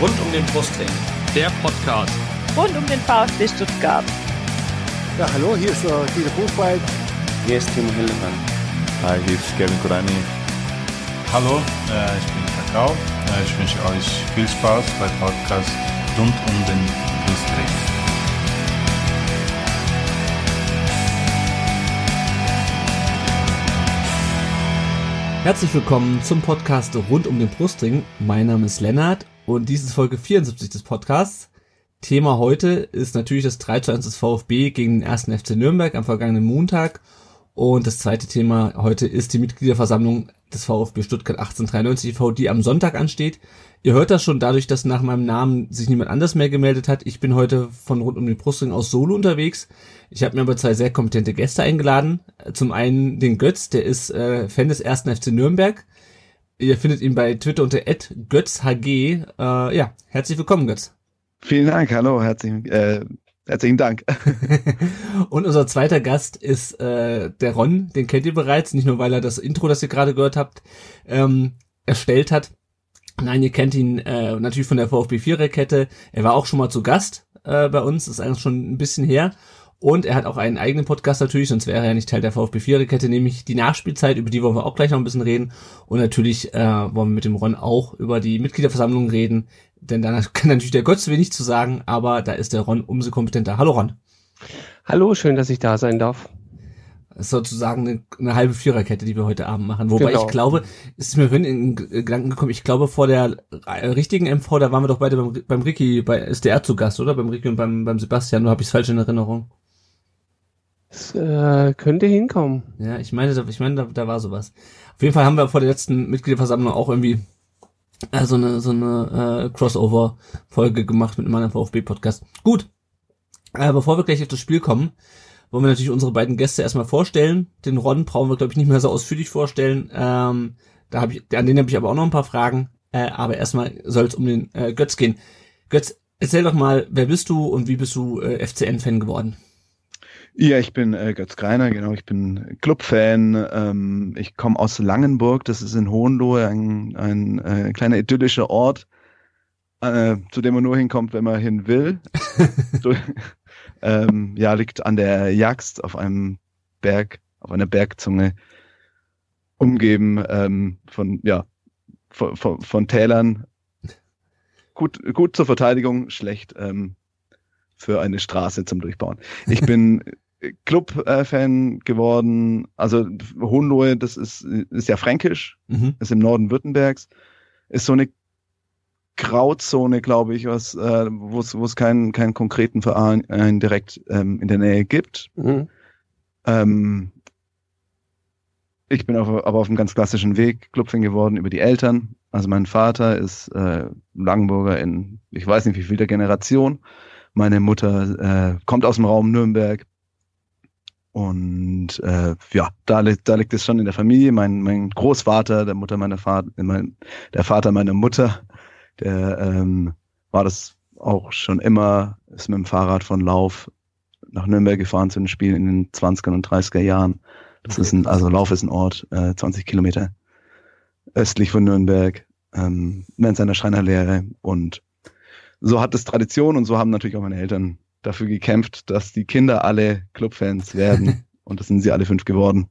Rund um den Brustring. Der Podcast. Rund um den VfB Stuttgart. Ja, hallo, hier ist uh, Guido Buchwald. Hier ist Timo Hildebrand. Hi, hier ist Kevin Kurani. Hallo, äh, ich bin Kakao. Äh, ich wünsche euch viel Spaß beim Podcast rund um den Brustring. Herzlich willkommen zum Podcast rund um den Brustring. Mein Name ist Lennart und dies ist Folge 74 des Podcasts. Thema heute ist natürlich das 3 zu 1 des VfB gegen den ersten FC Nürnberg am vergangenen Montag. Und das zweite Thema heute ist die Mitgliederversammlung des VfB Stuttgart 1893 e.V., die am Sonntag ansteht. Ihr hört das schon dadurch, dass nach meinem Namen sich niemand anders mehr gemeldet hat. Ich bin heute von rund um den Brustring aus Solo unterwegs. Ich habe mir aber zwei sehr kompetente Gäste eingeladen. Zum einen den Götz, der ist äh, Fan des ersten FC Nürnberg. Ihr findet ihn bei Twitter unter @götzhg. Äh, ja, herzlich willkommen, Götz. Vielen Dank, hallo, herzlichen, äh, herzlichen Dank. Und unser zweiter Gast ist äh, der Ron, den kennt ihr bereits, nicht nur weil er das Intro, das ihr gerade gehört habt, ähm, erstellt hat, Nein, ihr kennt ihn äh, natürlich von der VfB Viererkette. Er war auch schon mal zu Gast äh, bei uns, ist eigentlich schon ein bisschen her. Und er hat auch einen eigenen Podcast natürlich, sonst wäre er ja nicht Teil der VfB Viererkette, nämlich die Nachspielzeit, über die wollen wir auch gleich noch ein bisschen reden. Und natürlich äh, wollen wir mit dem Ron auch über die Mitgliederversammlung reden, denn da kann natürlich der Gott wenig zu sagen, aber da ist der Ron umso kompetenter. Hallo Ron. Hallo, schön, dass ich da sein darf. Das ist sozusagen eine, eine, halbe Viererkette, die wir heute Abend machen. Wobei genau. ich glaube, es ist mir vorhin in Gedanken gekommen, ich glaube vor der richtigen MV, da waren wir doch beide beim, beim Ricky, bei SDR zu Gast, oder? Beim Ricky und beim, beim Sebastian, nur habe ich es falsch in Erinnerung. Das äh, könnte hinkommen. Ja, ich meine, ich meine, da, da war sowas. Auf jeden Fall haben wir vor der letzten Mitgliederversammlung auch irgendwie äh, so eine, so eine äh, Crossover-Folge gemacht mit meinem VfB-Podcast. Gut. Äh, bevor wir gleich auf das Spiel kommen, wollen wir natürlich unsere beiden Gäste erstmal vorstellen. Den Ron brauchen wir, glaube ich, nicht mehr so ausführlich vorstellen. Ähm, da hab ich, an den habe ich aber auch noch ein paar Fragen. Äh, aber erstmal soll es um den äh, Götz gehen. Götz, erzähl doch mal, wer bist du und wie bist du äh, FCN-Fan geworden? Ja, ich bin äh, Götz Greiner, genau, ich bin Clubfan. Ähm, ich komme aus Langenburg, das ist in Hohenlohe, ein, ein äh, kleiner idyllischer Ort, äh, zu dem man nur hinkommt, wenn man hin will. ähm, ja, liegt an der Jagst auf einem Berg, auf einer Bergzunge, umgeben ähm, von, ja, von, von, von Tälern. Gut, gut zur Verteidigung, schlecht ähm, für eine Straße zum Durchbauen. Ich bin Club-Fan geworden. Also Hohenlohe, das ist, ist ja fränkisch, mhm. ist im Norden Württembergs, ist so eine Grauzone, glaube ich, was, äh, wo es keinen keinen konkreten Verein äh, direkt ähm, in der Nähe gibt. Mhm. Ähm, ich bin auf, aber auf einem ganz klassischen Weg Clubfan geworden über die Eltern. Also mein Vater ist äh, Langenburger in, ich weiß nicht wie viel der Generation. Meine Mutter äh, kommt aus dem Raum Nürnberg. Und äh, ja, da, da liegt es schon in der Familie. Mein, mein Großvater, der Mutter meiner Vater, mein, der Vater meiner Mutter, der ähm, war das auch schon immer, ist mit dem Fahrrad von Lauf nach Nürnberg gefahren zu den Spielen in den 20er und 30er Jahren. Das okay. ist ein, also Lauf ist ein Ort, äh, 20 Kilometer östlich von Nürnberg, ähm, während seiner Schreinerlehre. Und so hat es Tradition und so haben natürlich auch meine Eltern dafür gekämpft, dass die Kinder alle Clubfans werden. und das sind sie alle fünf geworden.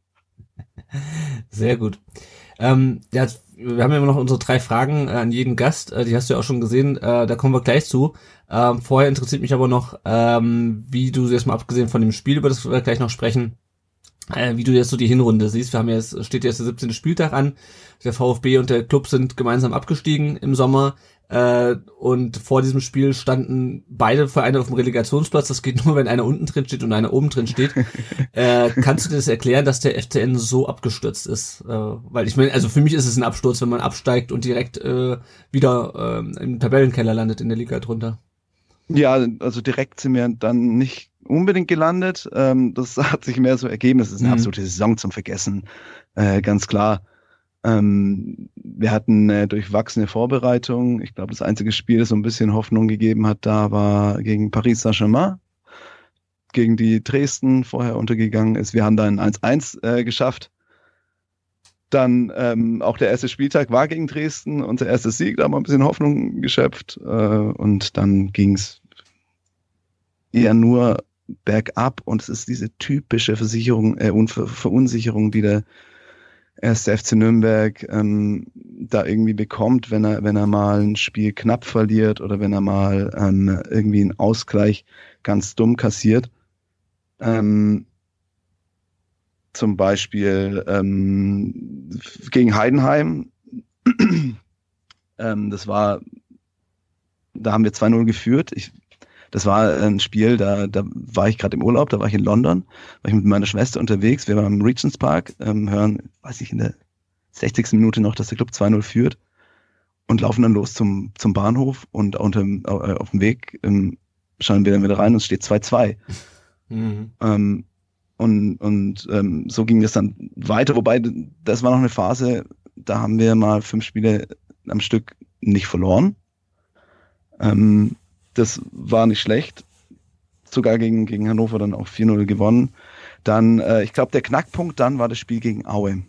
Sehr gut. Ähm, ja, wir haben ja immer noch unsere drei Fragen äh, an jeden Gast. Äh, die hast du ja auch schon gesehen. Äh, da kommen wir gleich zu. Ähm, vorher interessiert mich aber noch, ähm, wie du jetzt mal abgesehen von dem Spiel, über das wir gleich noch sprechen, äh, wie du jetzt so die Hinrunde siehst. Wir haben jetzt, steht jetzt der 17. Spieltag an. Der VfB und der Club sind gemeinsam abgestiegen im Sommer. Äh, und vor diesem Spiel standen beide Vereine auf dem Relegationsplatz. Das geht nur, wenn einer unten drin steht und einer oben drin steht. äh, kannst du dir das erklären, dass der FCN so abgestürzt ist? Äh, weil ich meine, also für mich ist es ein Absturz, wenn man absteigt und direkt äh, wieder äh, im Tabellenkeller landet in der Liga drunter. Ja, also direkt sind wir dann nicht unbedingt gelandet. Ähm, das hat sich mehr so ergeben. Das ist eine mhm. absolute Saison zum Vergessen, äh, ganz klar. Ähm, wir hatten äh, durchwachsene Vorbereitung. Ich glaube, das einzige Spiel, das so ein bisschen Hoffnung gegeben hat, da war gegen Paris Saint-Germain, gegen die Dresden vorher untergegangen ist. Wir haben da ein 1-1 äh, geschafft. Dann ähm, auch der erste Spieltag war gegen Dresden, unser erster Sieg, da haben wir ein bisschen Hoffnung geschöpft. Äh, und dann ging's eher nur bergab und es ist diese typische Versicherung, äh, Ver Verunsicherung, die der erste FC Nürnberg ähm, da irgendwie bekommt, wenn er, wenn er mal ein Spiel knapp verliert oder wenn er mal ähm, irgendwie einen Ausgleich ganz dumm kassiert. Ähm, zum Beispiel ähm, gegen Heidenheim. ähm, das war, da haben wir 2-0 geführt. Ich, das war ein Spiel, da, da war ich gerade im Urlaub, da war ich in London, war ich mit meiner Schwester unterwegs. Wir waren im Regents Park, ähm, hören, weiß ich, in der 60. Minute noch, dass der Club 2-0 führt und laufen dann los zum, zum Bahnhof und unter, äh, auf dem Weg ähm, schauen wir dann wieder rein und es steht 2-2. Mhm. Ähm, und und ähm, so ging das dann weiter, wobei das war noch eine Phase, da haben wir mal fünf Spiele am Stück nicht verloren. Ähm, das war nicht schlecht. Sogar gegen, gegen Hannover dann auch 4-0 gewonnen. Dann, äh, ich glaube, der Knackpunkt dann war das Spiel gegen Aue.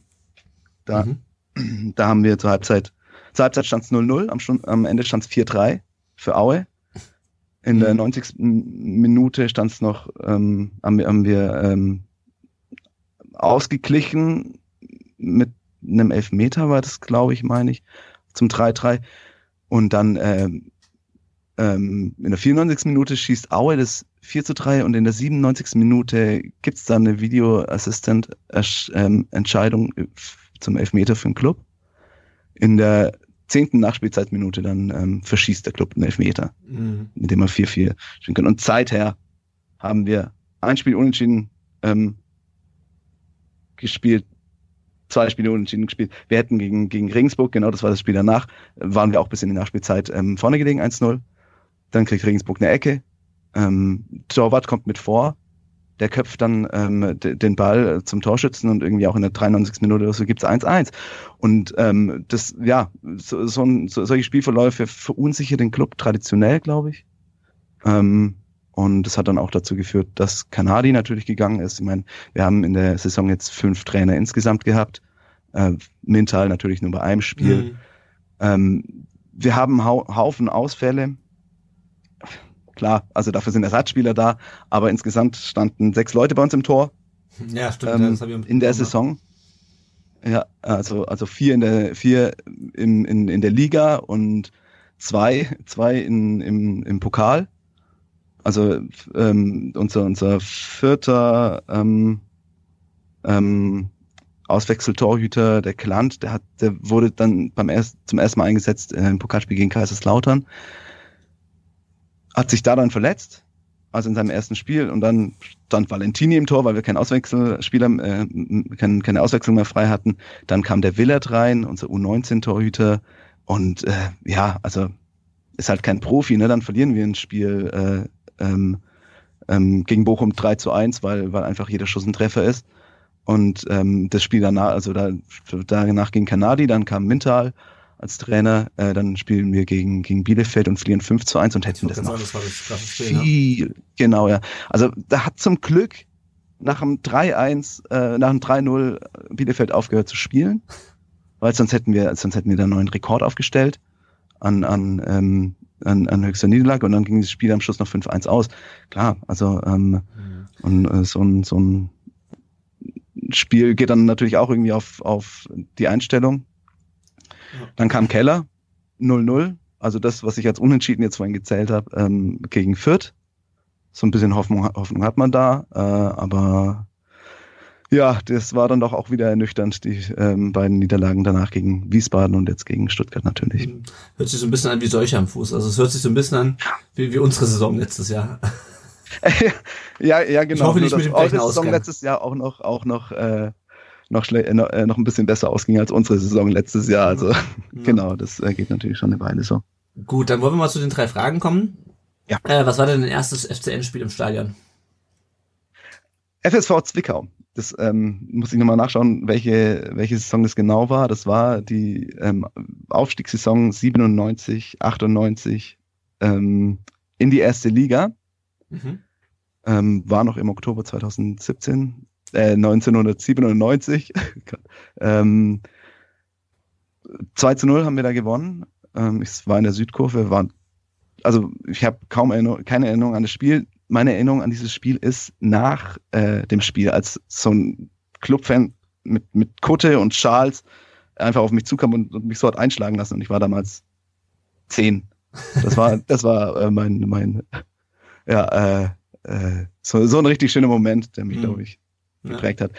Da, mhm. da haben wir zur Halbzeit, zur Halbzeit stand es 0-0, am, am Ende stand es 4-3 für Aue. In mhm. der 90. Minute stand es noch, ähm, haben wir, haben wir ähm, ausgeglichen mit einem Elfmeter war das, glaube ich, meine ich, zum 3-3. Und dann ähm, ähm, in der 94. Minute schießt Aue das 4 zu 3 und in der 97. Minute gibt es dann eine Videoassistent-Entscheidung ähm, zum Elfmeter für den Club. In der zehnten Nachspielzeitminute dann ähm, verschießt der Club einen Elfmeter, mhm. mit dem man 4-4 spielen kann. Und seither haben wir ein Spiel unentschieden ähm, gespielt, zwei Spiele unentschieden gespielt. Wir hätten gegen, gegen Regensburg, genau das war das Spiel danach, waren wir auch bis in die Nachspielzeit ähm, vorne gelegen, 1-0. Dann kriegt Regensburg eine Ecke. Ähm, Torwart kommt mit vor. Der köpft dann ähm, den Ball zum Torschützen und irgendwie auch in der 93. Minute oder so gibt's 1-1. Und ähm, das, ja, so, so, ein, so, solche Spielverläufe verunsichern den Club traditionell, glaube ich. Ähm, und das hat dann auch dazu geführt, dass Kanadi natürlich gegangen ist. Ich meine, wir haben in der Saison jetzt fünf Trainer insgesamt gehabt. Äh, Mintal natürlich nur bei einem Spiel. Mhm. Ähm, wir haben hau Haufen Ausfälle. Klar, also dafür sind Ersatzspieler da, aber insgesamt standen sechs Leute bei uns im Tor. Ja, stimmt. Ähm, ich in der Saison. Ja, also, also vier in der, vier in, in, in der Liga und zwei, zwei in, im, im Pokal. Also ähm, unser, unser vierter ähm, ähm, Auswechseltorhüter, der Klant, der hat, der wurde dann beim erst, zum ersten Mal eingesetzt äh, im Pokalspiel gegen Kaiserslautern hat sich da dann verletzt, also in seinem ersten Spiel und dann stand Valentini im Tor, weil wir keinen Auswechselspieler, äh, keine, keine Auswechslung mehr frei hatten. Dann kam der Willert rein, unser U19-Torhüter und äh, ja, also ist halt kein Profi, ne? Dann verlieren wir ein Spiel äh, ähm, ähm, gegen Bochum 3 zu 1, weil, weil einfach jeder Schuss ein Treffer ist. Und ähm, das Spiel danach, also da, danach ging Kanadi, dann kam Mintal als Trainer. Äh, dann spielen wir gegen, gegen Bielefeld und verlieren 5 zu 1 und hätten das noch das das viel. Ne? Genau, ja. Also da hat zum Glück nach dem 3-1, äh, nach dem 3-0 Bielefeld aufgehört zu spielen, weil sonst hätten wir, sonst hätten wir da einen neuen Rekord aufgestellt an, an, ähm, an, an höchster Niederlage und dann ging das Spiel am Schluss noch 5-1 aus. Klar, also ähm, mhm. und äh, so ein, so ein Spiel geht dann natürlich auch irgendwie auf, auf die Einstellung. Dann kam Keller, 0-0. Also das, was ich als Unentschieden jetzt vorhin gezählt habe, ähm, gegen Fürth. So ein bisschen Hoffnung, Hoffnung hat man da, äh, aber ja, das war dann doch auch wieder ernüchternd, die ähm, beiden Niederlagen danach gegen Wiesbaden und jetzt gegen Stuttgart natürlich. Mhm. Hört sich so ein bisschen an wie solche am Fuß. Also es hört sich so ein bisschen an wie, wie unsere Saison letztes Jahr. ja, ja, genau. Ich hoffe nicht mit dem Saison letztes Jahr auch noch, auch noch äh, noch, schle äh, äh, noch ein bisschen besser ausging als unsere Saison letztes Jahr. Also ja. genau, das äh, geht natürlich schon eine Weile so. Gut, dann wollen wir mal zu den drei Fragen kommen. Ja. Äh, was war denn dein erstes FCN-Spiel im Stadion? FSV Zwickau. Das ähm, muss ich nochmal nachschauen, welche, welche Saison das genau war. Das war die ähm, Aufstiegssaison 97, 98 ähm, in die erste Liga. Mhm. Ähm, war noch im Oktober 2017 äh, 1997. ähm, 2 zu 0 haben wir da gewonnen. Ähm, ich war in der Südkurve, war, also ich habe kaum Erinnerung, keine Erinnerung an das Spiel. Meine Erinnerung an dieses Spiel ist nach äh, dem Spiel, als so ein Clubfan mit, mit Kutte und Schals einfach auf mich zukam und, und mich so hat einschlagen lassen. Und ich war damals zehn. Das war, das war äh, mein, mein, ja, äh, äh, so, so ein richtig schöner Moment, der mich, Mhm. glaube ich, Ja. geprägt hat.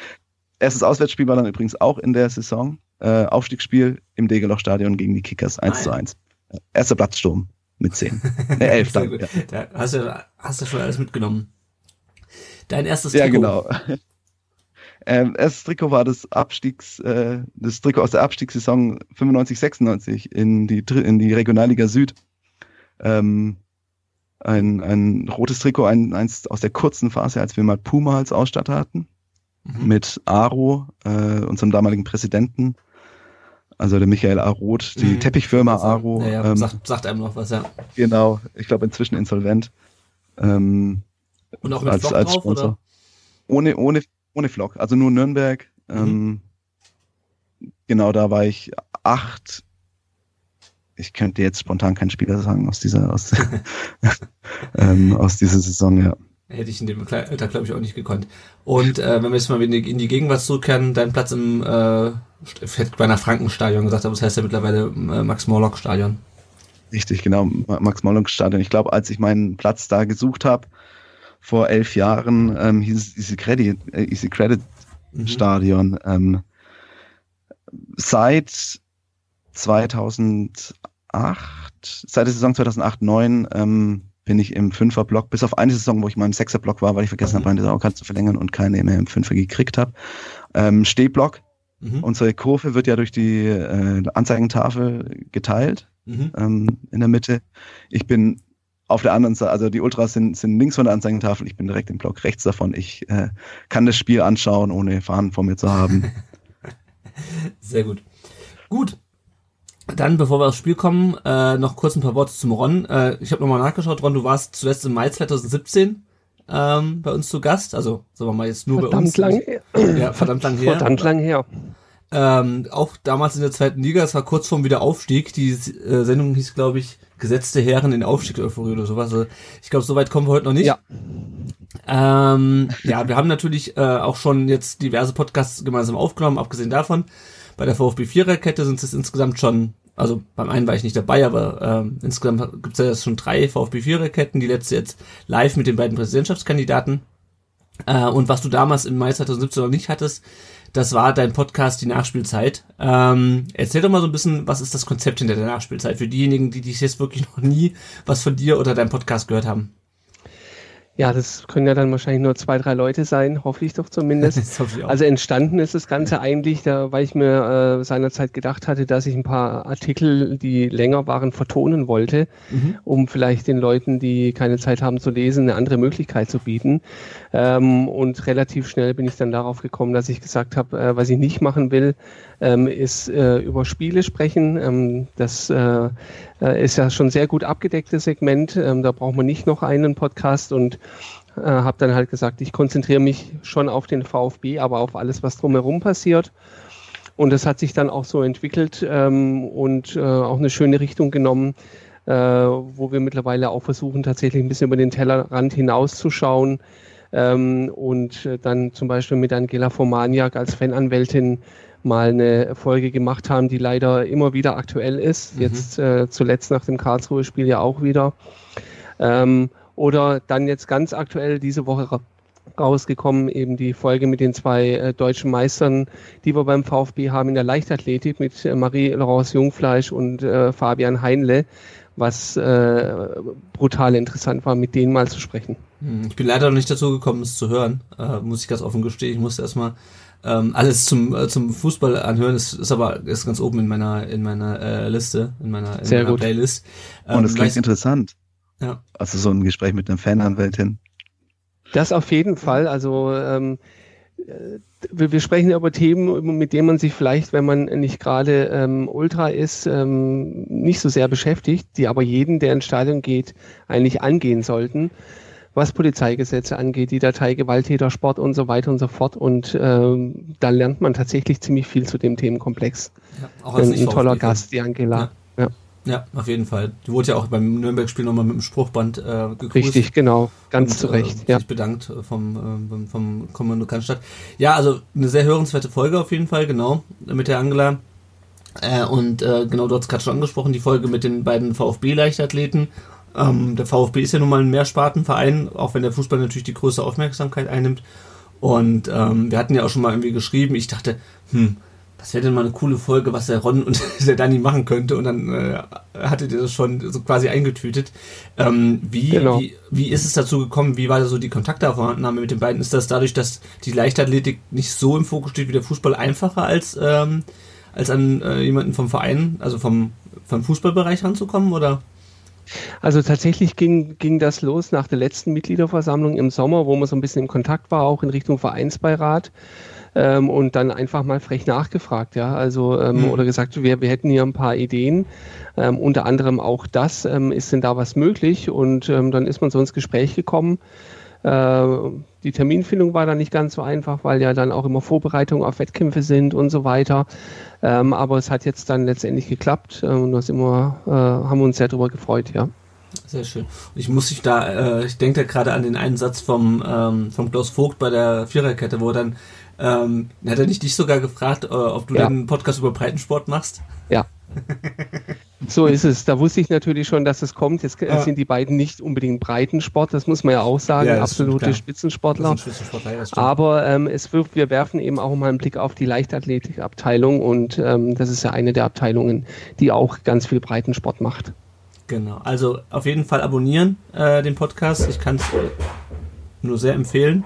Erstes Auswärtsspiel war dann übrigens auch in der Saison. Äh, Aufstiegsspiel im Degeloch-Stadion gegen die Kickers 1 zu Ah, ja. 1. Erster Platzsturm mit 10. Ne, 11 Sehr dann. Ja, Da hast du, hast du schon alles mitgenommen. Dein erstes ja Trikot. genau. Ähm, erstes Trikot war das Abstiegs, äh, das Trikot aus der Abstiegssaison 95, 96 in die, in die Regionalliga Süd. Ähm, ein, ein rotes Trikot, ein, eins aus der kurzen Phase, als wir mal Puma als Ausstatter hatten. Mhm. mit Aro, äh, unserem damaligen Präsidenten, also der Michael A. Roth, die Mhm. Teppichfirma Aro, Ja, ja, ähm, sagt, sagt einem noch was, ja. genau, ich glaube inzwischen insolvent, ähm, Und auch mit als, Flock als drauf, Sponsor. oder? Ohne, ohne, ohne Flock, also nur Nürnberg. Ähm, genau, da war ich acht. Ich könnte jetzt spontan keinen Spieler sagen aus dieser, aus, ähm, aus dieser Saison, ja. Hätte ich in dem Alter, glaube ich, auch nicht gekonnt. Und äh, wenn wir jetzt mal in die, in die Gegenwart zurückkehren, dein Platz im, äh, ich hätte beinahe Frankenstadion gesagt, aber das heißt ja mittlerweile äh, Max-Morlock-Stadion. Richtig, genau, Ma- Max-Morlock-Stadion. Ich glaube, als ich meinen Platz da gesucht habe, vor elf Jahren, ähm, hieß es Easy Credit, äh, Easy Credit Mhm. Stadion. Ähm, seit 2008, seit der Saison 2008, 9 ähm, bin ich im Fünferblock, bis auf eine Saison, wo ich mal im Sechserblock war, weil ich vergessen habe, meine Saison zu verlängern und keine mehr im Fünfer gekriegt habe. Ähm, Stehblock. Mhm. Unsere Kurve wird ja durch die äh, Anzeigentafel geteilt Mhm. ähm, in der Mitte. Ich bin auf der anderen Seite, also die Ultras sind, sind links von der Anzeigentafel, ich bin direkt im Block rechts davon. Ich äh, kann das Spiel anschauen, ohne Fahnen vor mir zu haben. Sehr gut. Gut. Dann, bevor wir aufs Spiel kommen, äh, noch kurz ein paar Worte zum Ron. Äh, ich habe nochmal nachgeschaut, Ron, du warst zuletzt im Mai 2017 ähm, bei uns zu Gast. Also, sagen wir mal jetzt nur bei Verdammt uns. lang her. Ja, verdammt lang her. Verdammt lang her. Ähm, auch damals in der zweiten Liga, es war kurz vorm Wiederaufstieg. Die äh, Sendung hieß, glaube ich, Gesetzte Herren in Aufstiegseuphorie oder sowas. Also, ich glaube, so weit kommen wir heute noch nicht. Ja. Ähm, ja, wir haben natürlich äh, auch schon jetzt diverse Podcasts gemeinsam aufgenommen, abgesehen davon. Bei der VfB Viererkette sind es insgesamt schon, also beim einen war ich nicht dabei, aber ähm, insgesamt gibt es ja schon drei VfB Viererketten, die letzte jetzt live mit den beiden Präsidentschaftskandidaten. Äh, und was du damals im Mai 2017 noch nicht hattest, das war dein Podcast Die Nachspielzeit. Ähm, erzähl doch mal so ein bisschen, was ist das Konzept hinter der Nachspielzeit für diejenigen, die dich jetzt wirklich noch nie was von dir oder deinem Podcast gehört haben. Ja, das können ja dann wahrscheinlich nur zwei, drei Leute sein, hoffe ich doch zumindest. Hoffe ich. Also entstanden ist das Ganze eigentlich, da, weil ich mir äh, seinerzeit gedacht hatte, dass ich ein paar Artikel, die länger waren, vertonen wollte, Mhm. um vielleicht den Leuten, die keine Zeit haben zu lesen, eine andere Möglichkeit zu bieten. Ähm, und relativ schnell bin ich dann darauf gekommen, dass ich gesagt habe, äh, was ich nicht machen will, ähm, ist äh, über Spiele sprechen. Ähm, das äh, äh, ist ja schon sehr gut abgedecktes Segment. Ähm, da braucht man nicht noch einen Podcast und äh, habe dann halt gesagt, ich konzentriere mich schon auf den VfB, aber auf alles, was drumherum passiert. Und das hat sich dann auch so entwickelt ähm, und äh, auch eine schöne Richtung genommen, äh, wo wir mittlerweile auch versuchen, tatsächlich ein bisschen über den Tellerrand hinauszuschauen ähm, und dann zum Beispiel mit Angela Formaniak als Fananwältin mal eine Folge gemacht haben, die leider immer wieder aktuell ist. Mhm. Jetzt äh, zuletzt nach dem Karlsruhe-Spiel ja auch wieder. Ähm, oder dann jetzt ganz aktuell diese Woche ra rausgekommen, eben die Folge mit den zwei äh, deutschen Meistern, die wir beim VfB haben in der Leichtathletik mit äh, Marie-Laurence Jungfleisch und äh, Fabian Heinle, was äh, brutal interessant war, mit denen mal zu sprechen. Hm, Ich bin leider noch nicht dazu gekommen, es zu hören, äh, muss ich ganz offen gestehen. Ich musste erstmal ähm, alles zum äh, zum Fußball anhören. Es ist aber ist ganz oben in meiner in meiner äh, Liste, in meiner, in Sehr meiner gut. Playlist. Und das Ähm, klingt interessant. Ja. Also so ein Gespräch mit einer Fananwältin. Das auf jeden Fall. Also ähm, äh, wir, wir sprechen über Themen, mit denen man sich vielleicht, wenn man nicht gerade ähm, Ultra ist, ähm, nicht so sehr beschäftigt, die aber jeden, der ins Stadion geht, eigentlich angehen sollten. Was Polizeigesetze angeht, die Datei Gewalttätersport und so weiter und so fort. Und ähm, da lernt man tatsächlich ziemlich viel zu dem Themenkomplex. Ja, auch als ein, toller. Gast, die Angela. Ja. Ja, auf jeden Fall. Die wurde ja auch beim Nürnberg-Spiel nochmal mit dem Spruchband äh, gegrüßt. Richtig, genau. Ganz und, zu Recht. Äh, ja. sich bedankt äh, vom, äh, vom- vom Kommando Cannstatt. Ja, also eine sehr hörenswerte Folge auf jeden Fall, genau, mit der Angela. Äh, und äh, genau, du hast gerade schon angesprochen, die Folge mit den beiden VfB-Leichtathleten. Ähm, der VfB ist ja nun mal ein Mehrspartenverein, auch wenn der Fußball natürlich die größte Aufmerksamkeit einnimmt. Und ähm, wir hatten ja auch schon mal irgendwie geschrieben, ich dachte, hm, das wäre denn mal eine coole Folge, was der Ron und der Dani machen könnte. Und dann äh, hattet ihr das schon so quasi eingetütet. Ähm, wie, Genau. wie, wie ist es dazu gekommen? Wie war da so die Kontaktaufnahme mit den beiden? Ist das dadurch, dass die Leichtathletik nicht so im Fokus steht wie der Fußball einfacher als, ähm, als an äh, jemanden vom Verein, also vom, vom Fußballbereich ranzukommen? Oder? Also tatsächlich ging, ging das los nach der letzten Mitgliederversammlung im Sommer, wo man so ein bisschen im Kontakt war, auch in Richtung Vereinsbeirat. Ähm, und dann einfach mal frech nachgefragt, ja. Also ähm, Mhm. oder gesagt, wir, wir hätten hier ein paar Ideen, ähm, unter anderem auch das, ähm, ist denn da was möglich? Und ähm, dann ist man so ins Gespräch gekommen. Äh, die Terminfindung war dann nicht ganz so einfach, weil ja dann auch immer Vorbereitungen auf Wettkämpfe sind und so weiter. Ähm, aber es hat jetzt dann letztendlich geklappt äh, und da sind wir, äh, haben wir uns sehr darüber gefreut, ja. Sehr schön. Ich muss sich da, äh, ich denke da gerade an den einen Satz vom, ähm, vom Klaus Vogt bei der Viererkette, wo dann, ähm, hat er nicht dich sogar gefragt, ob du Ja. den Podcast über Breitensport machst? Ja. So ist es. Da wusste ich natürlich schon, dass es kommt. Jetzt Ja. sind die beiden nicht unbedingt Breitensport, das muss man ja auch sagen, Ja, absolute. Spitzensportler. Spitzensportler, stimmt. Aber ähm, es wirft, wir werfen eben auch mal einen Blick auf die Leichtathletikabteilung und ähm, das ist ja eine der Abteilungen, die auch ganz viel Breitensport macht. Genau. Also auf jeden Fall abonnieren äh, den Podcast. Ich kann es nur sehr empfehlen.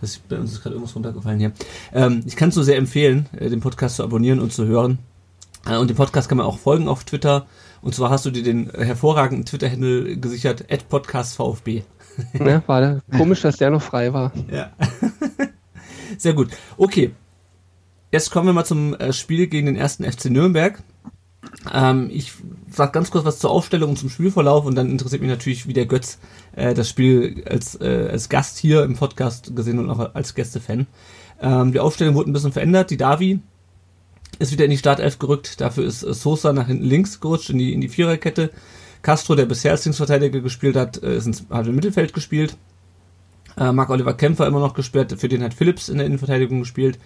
Das ist, bei uns ist gerade irgendwas runtergefallen hier. Ähm, ich kann es nur sehr empfehlen, äh, den Podcast zu abonnieren und zu hören. Äh, und dem Podcast kann man auch folgen auf Twitter. Und zwar hast du dir den hervorragenden Twitter-Handle gesichert, @podcastvfb. Ne? War da komisch, dass der noch frei war. Ja. Sehr gut. Okay. Jetzt kommen wir mal zum äh, Spiel gegen den ersten FC Nürnberg. Ähm, ich sag ganz kurz was zur Aufstellung und zum Spielverlauf und dann interessiert mich natürlich, wie der Götz äh, das Spiel als, äh, als Gast hier im Podcast gesehen und auch als Gästefan. Ähm, die Aufstellung wurde ein bisschen verändert. Die Davi ist wieder in die Startelf gerückt. Dafür ist äh, Sosa nach hinten links gerutscht in die, in die Viererkette. Castro, der bisher als Linksverteidiger gespielt hat, äh, ist ins, hat im Mittelfeld gespielt. Äh, Marc-Oliver Kämpfer immer noch gesperrt, für den hat Phillips in der Innenverteidigung gespielt.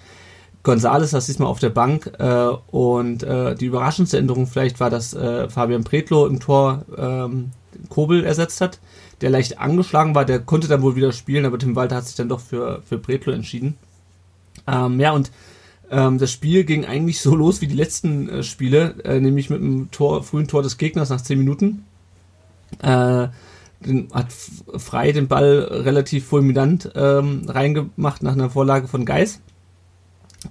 Gonzales saß diesmal auf der Bank äh, und äh, die überraschendste Änderung vielleicht war, dass äh, Fabian Pretlo im Tor ähm, Kobel ersetzt hat, der leicht angeschlagen war, der konnte dann wohl wieder spielen, aber Tim Walter hat sich dann doch für, für Pretlo entschieden. Ähm, ja, und ähm, das Spiel ging eigentlich so los wie die letzten äh, Spiele, äh, nämlich mit dem Tor, frühen Tor des Gegners nach 10 Minuten. Äh, den, hat frei den Ball relativ fulminant ähm, reingemacht nach einer Vorlage von Geis.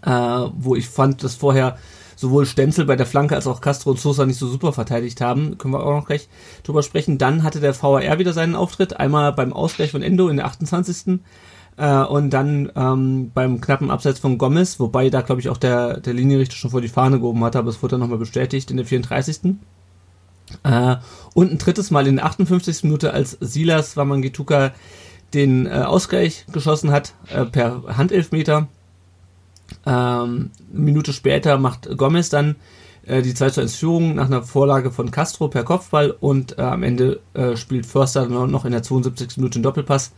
Äh, wo ich fand, dass vorher sowohl Stenzel bei der Flanke als auch Castro und Sosa nicht so super verteidigt haben. Können wir auch noch gleich drüber sprechen. Dann hatte der VAR wieder seinen Auftritt. Einmal beim Ausgleich von Endo in der 28. Äh, und dann ähm, beim knappen Abseits von Gomez, wobei da glaube ich auch der, der Linienrichter schon vor die Fahne gehoben hatte, aber es wurde dann nochmal bestätigt in der 34. Äh, und ein drittes Mal in der 58. Minute, als Silas Wamangituka den äh, Ausgleich geschossen hat, äh, per Handelfmeter. Ähm, eine Minute später macht Gomez dann äh, die 2 zu 1 Führung nach einer Vorlage von Castro per Kopfball und äh, am Ende äh, spielt Förster noch in der 72. Minute einen Doppelpass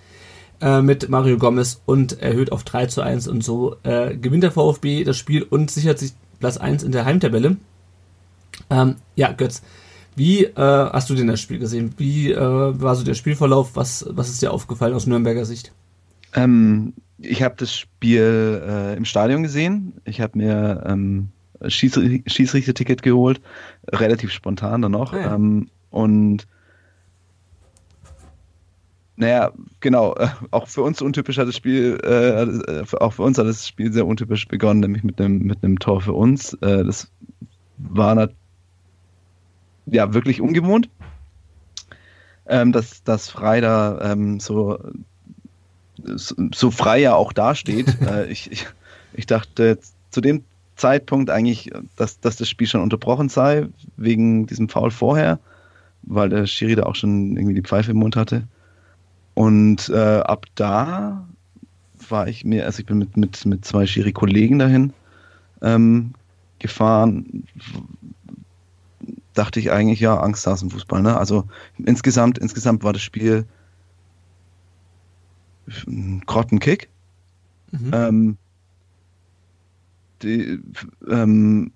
äh, mit Mario Gomez und erhöht auf 3 zu 1 und so äh, gewinnt der VfB das Spiel und sichert sich Platz 1 in der Heimtabelle. Ähm, ja, Götz, wie äh, hast du denn das Spiel gesehen? Wie äh, war so der Spielverlauf? Was, was ist dir aufgefallen aus Nürnberger Sicht? Ähm, ich habe das Spiel äh, im Stadion gesehen. Ich habe mir ähm, Schieß Schießrichterticket geholt, relativ spontan dann noch. Ah ja. ähm, und naja, genau, äh, auch für uns untypisch hat das Spiel, äh, auch für uns hat das Spiel sehr untypisch begonnen, nämlich mit einem mit einem Tor für uns. Äh, das war nat- ja wirklich ungewohnt, ähm, dass dass Frei da ähm, so so so frei ja auch dasteht. äh, ich, ich, ich dachte zu dem Zeitpunkt eigentlich, dass, dass das Spiel schon unterbrochen sei, wegen diesem Foul vorher, weil der Schiri da auch schon irgendwie die Pfeife im Mund hatte. Und äh, ab da war ich mir, also ich bin mit, mit, mit zwei Schiri-Kollegen dahin ähm, gefahren, dachte ich eigentlich, ja, Angsthasenfußball. Ne? Also insgesamt, insgesamt war das Spiel ein Grottenkick. Mhm. Ähm, die, ähm,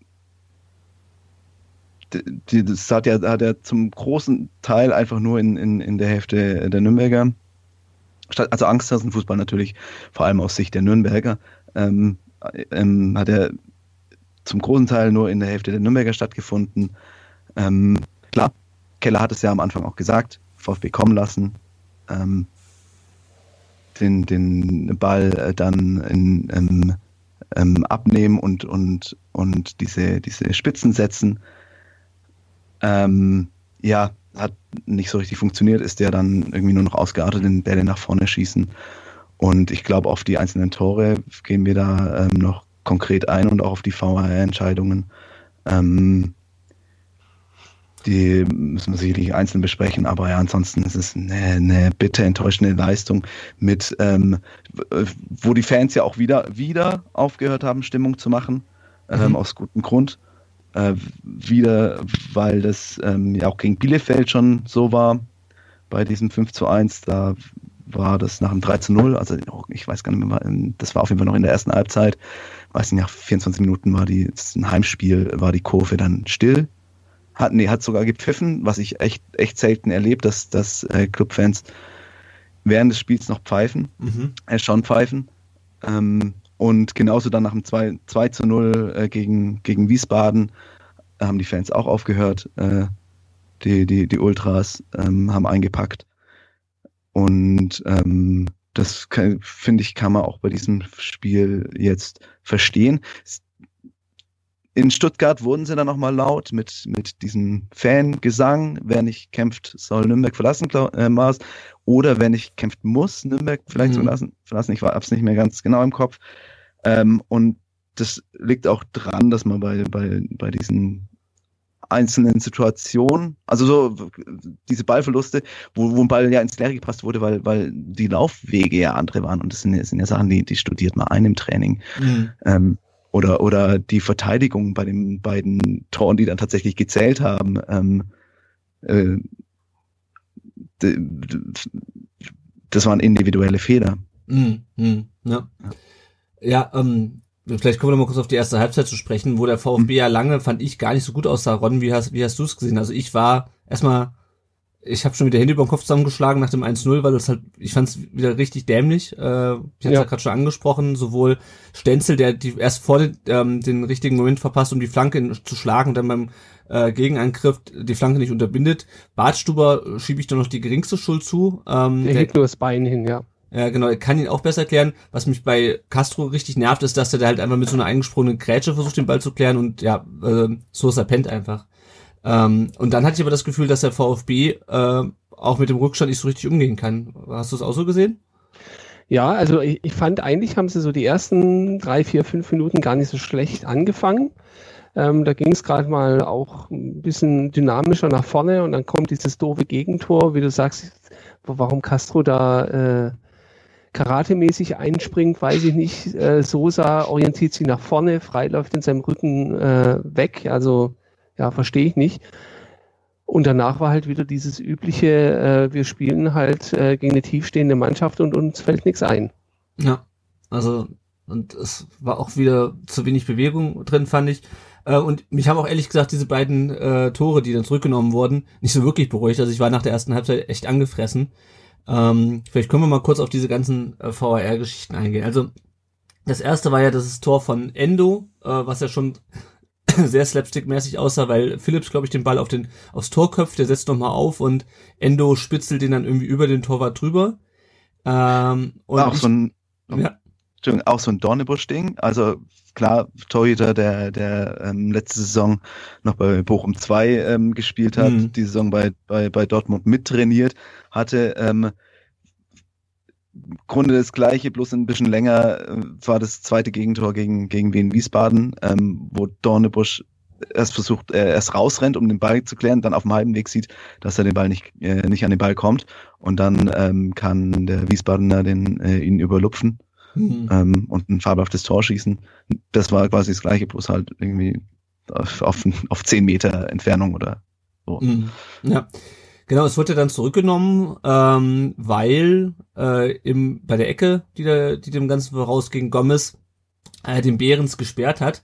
die, das hat ja, hat ja zum großen Teil einfach nur in, in, in der Hälfte der Nürnberger, also Angsthasenfußball natürlich, vor allem aus Sicht der Nürnberger, ähm, ähm, hat er zum großen Teil nur in der Hälfte der Nürnberger stattgefunden. Ähm, klar, Keller hat es ja am Anfang auch gesagt, VfB kommen lassen, ähm, den, den Ball äh, dann in, ähm, ähm, abnehmen und, und, und diese, diese Spitzen setzen. Ja, hat nicht so richtig funktioniert, ist der dann irgendwie nur noch ausgeartet, den Bälle nach vorne schießen. Und ich glaube, auf die einzelnen Tore gehen wir da ähm, noch konkret ein und auch auf die VAR-Entscheidungen. Ähm, die müssen wir sicherlich einzeln besprechen, aber ja, ansonsten ist es eine, eine bitte enttäuschende Leistung mit, ähm, wo die Fans ja auch wieder, wieder aufgehört haben, Stimmung zu machen, ähm, aus gutem Grund. Äh, wieder, weil das ähm, ja auch gegen Bielefeld schon so war, bei diesem 5 zu 1, da war das nach einem 3 zu 0, also ich weiß gar nicht mehr, das war auf jeden Fall noch in der ersten Halbzeit, weiß nicht, nach 24 Minuten war die, das ist ein Heimspiel, war die Kurve dann still hat, nee, hat sogar gepfiffen, was ich echt, echt selten erlebt, dass, dass äh, Clubfans während des Spiels noch pfeifen, Mhm. äh, schon pfeifen. Ähm, und genauso dann nach dem 2, 2 zu 0 äh, gegen, gegen Wiesbaden äh, haben die Fans auch aufgehört. Äh, die, die, die Ultras ähm, haben eingepackt. Und ähm, das finde ich, kann man auch bei diesem Spiel jetzt verstehen. Es- In Stuttgart wurden sie dann nochmal laut mit, mit diesem Fangesang. Wer nicht kämpft, soll Nürnberg verlassen, äh, Mars. Oder wer nicht kämpft, muss Nürnberg vielleicht Mhm. verlassen. verlassen. Ich hab's nicht mehr ganz genau im Kopf. Ähm, und das liegt auch dran, dass man bei, bei, bei diesen einzelnen Situationen, also so diese Ballverluste, wo, wo ein Ball ja ins Leere gepasst wurde, weil, weil die Laufwege ja andere waren. Und das sind, ja- sind ja Sachen, die, die studiert man ein im Training. Mhm. Ähm, oder, oder die Verteidigung bei den beiden Toren, die dann tatsächlich gezählt haben. Ähm, äh, das waren individuelle Fehler. Mhm. Mhm. Ja. Ja, ähm, vielleicht kommen wir noch mal kurz auf die erste Halbzeit zu sprechen, wo der VfB ja lange, fand ich, gar nicht so gut aussah. Ron, wie hast, wie hast du es gesehen? Also ich war erstmal, ich habe schon wieder Hände über den Kopf zusammengeschlagen nach dem 1-0, weil das halt, ich fand es wieder richtig dämlich. Äh, ich hatte Ja. ja gerade schon angesprochen, sowohl Stenzel, der die erst vor den, ähm, den richtigen Moment verpasst, um die Flanke in, zu schlagen dann beim äh, Gegenangriff die Flanke nicht unterbindet. Bartstuber schiebe ich da noch die geringste Schuld zu. Ähm, Der der- hebt nur das Bein hin, ja. ja, genau, ich kann ihn auch besser erklären. Was mich bei Castro richtig nervt, ist, dass er da halt einfach mit so einer eingesprungenen Grätsche versucht, den Ball zu klären und ja, äh, so ist er pennt einfach. Ähm, und dann hatte ich aber das Gefühl, dass der VfB äh, auch mit dem Rückstand nicht so richtig umgehen kann. Hast du es auch so gesehen? Ja, also ich, ich fand eigentlich haben sie so die ersten drei, vier, fünf Minuten gar nicht so schlecht angefangen. Ähm, da ging es gerade mal auch ein bisschen dynamischer nach vorne und dann kommt dieses doofe Gegentor, wie du sagst, warum Castro da äh, karatemäßig einspringt, weiß ich nicht. Äh, Sosa orientiert sich nach vorne, frei läuft in seinem Rücken äh, weg, also ja, verstehe ich nicht. Und danach war halt wieder dieses übliche, äh, wir spielen halt äh, gegen eine tiefstehende Mannschaft und uns fällt nichts ein. Ja, also und es war auch wieder zu wenig Bewegung drin, fand ich. Äh, und mich haben auch ehrlich gesagt diese beiden äh, Tore, die dann zurückgenommen wurden, nicht so wirklich beruhigt. Also ich war nach der ersten Halbzeit echt angefressen. Ähm, vielleicht können wir mal kurz auf diese ganzen äh, VAR-Geschichten eingehen. Also das erste war ja das Tor von Endo, äh, was ja schon sehr slapstick-mäßig aussah, weil Phillips, glaube ich, den Ball auf den, aufs Tor köpft, der setzt nochmal auf und Endo spitzelt den dann irgendwie über den Torwart drüber. Ähm, und War auch ich- so ein, ja, Entschuldigung, auch so ein Dornebusch-Ding. Also klar, Torhüter, der, der ähm, letzte Saison noch bei Bochum 2 ähm, gespielt hat, Mhm. die Saison bei, bei, bei Dortmund mittrainiert hatte. Ähm, Grunde das gleiche, bloß ein bisschen länger äh, war das zweite Gegentor gegen, gegen Wien Wiesbaden, ähm, wo Dornebusch erst versucht, äh, erst rausrennt, um den Ball zu klären, dann auf dem halben Weg sieht, dass er den Ball nicht, äh, nicht an den Ball kommt und dann ähm, kann der Wiesbadener den, äh, ihn überlupfen mhm. ähm, und ein fabelhaftes Tor schießen. Das war quasi das gleiche, bloß halt irgendwie auf, auf, auf 10 Meter Entfernung oder so. Mhm. Ja. Genau, es wurde dann zurückgenommen, ähm, weil äh, im, bei der Ecke, die, da, die dem Ganzen vorausging, Gomez äh, den Behrens gesperrt hat.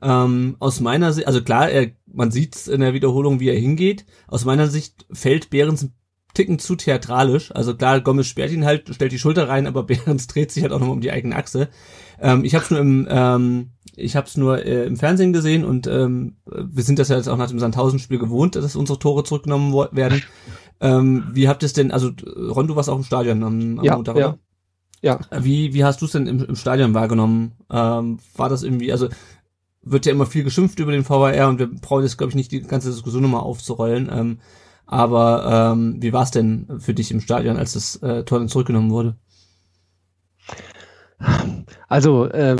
Ähm, aus meiner Sicht, also klar, er, man sieht in der Wiederholung, wie er hingeht. Aus meiner Sicht fällt Behrens ein Ticken zu theatralisch. Also klar, Gomez sperrt ihn halt, stellt die Schulter rein, aber Behrens dreht sich halt auch nochmal um die eigene Achse. Ähm, ich habe nur im ähm, ich habe es nur äh, im Fernsehen gesehen und ähm, wir sind das ja jetzt auch nach dem Sandhausen-Spiel gewohnt, dass unsere Tore zurückgenommen werden. Ähm, wie habt ihr es denn, also Ron, du warst auch im Stadion am, am ja, Montag, ja. oder? Ja. Wie, wie hast du es denn im, im Stadion wahrgenommen? Ähm, war das irgendwie, also wird ja immer viel geschimpft über den VAR und wir brauchen jetzt, glaube ich, nicht die ganze Diskussion nochmal aufzurollen. Ähm, aber ähm, wie war es denn für dich im Stadion, als das äh, Tor dann zurückgenommen wurde? Also äh,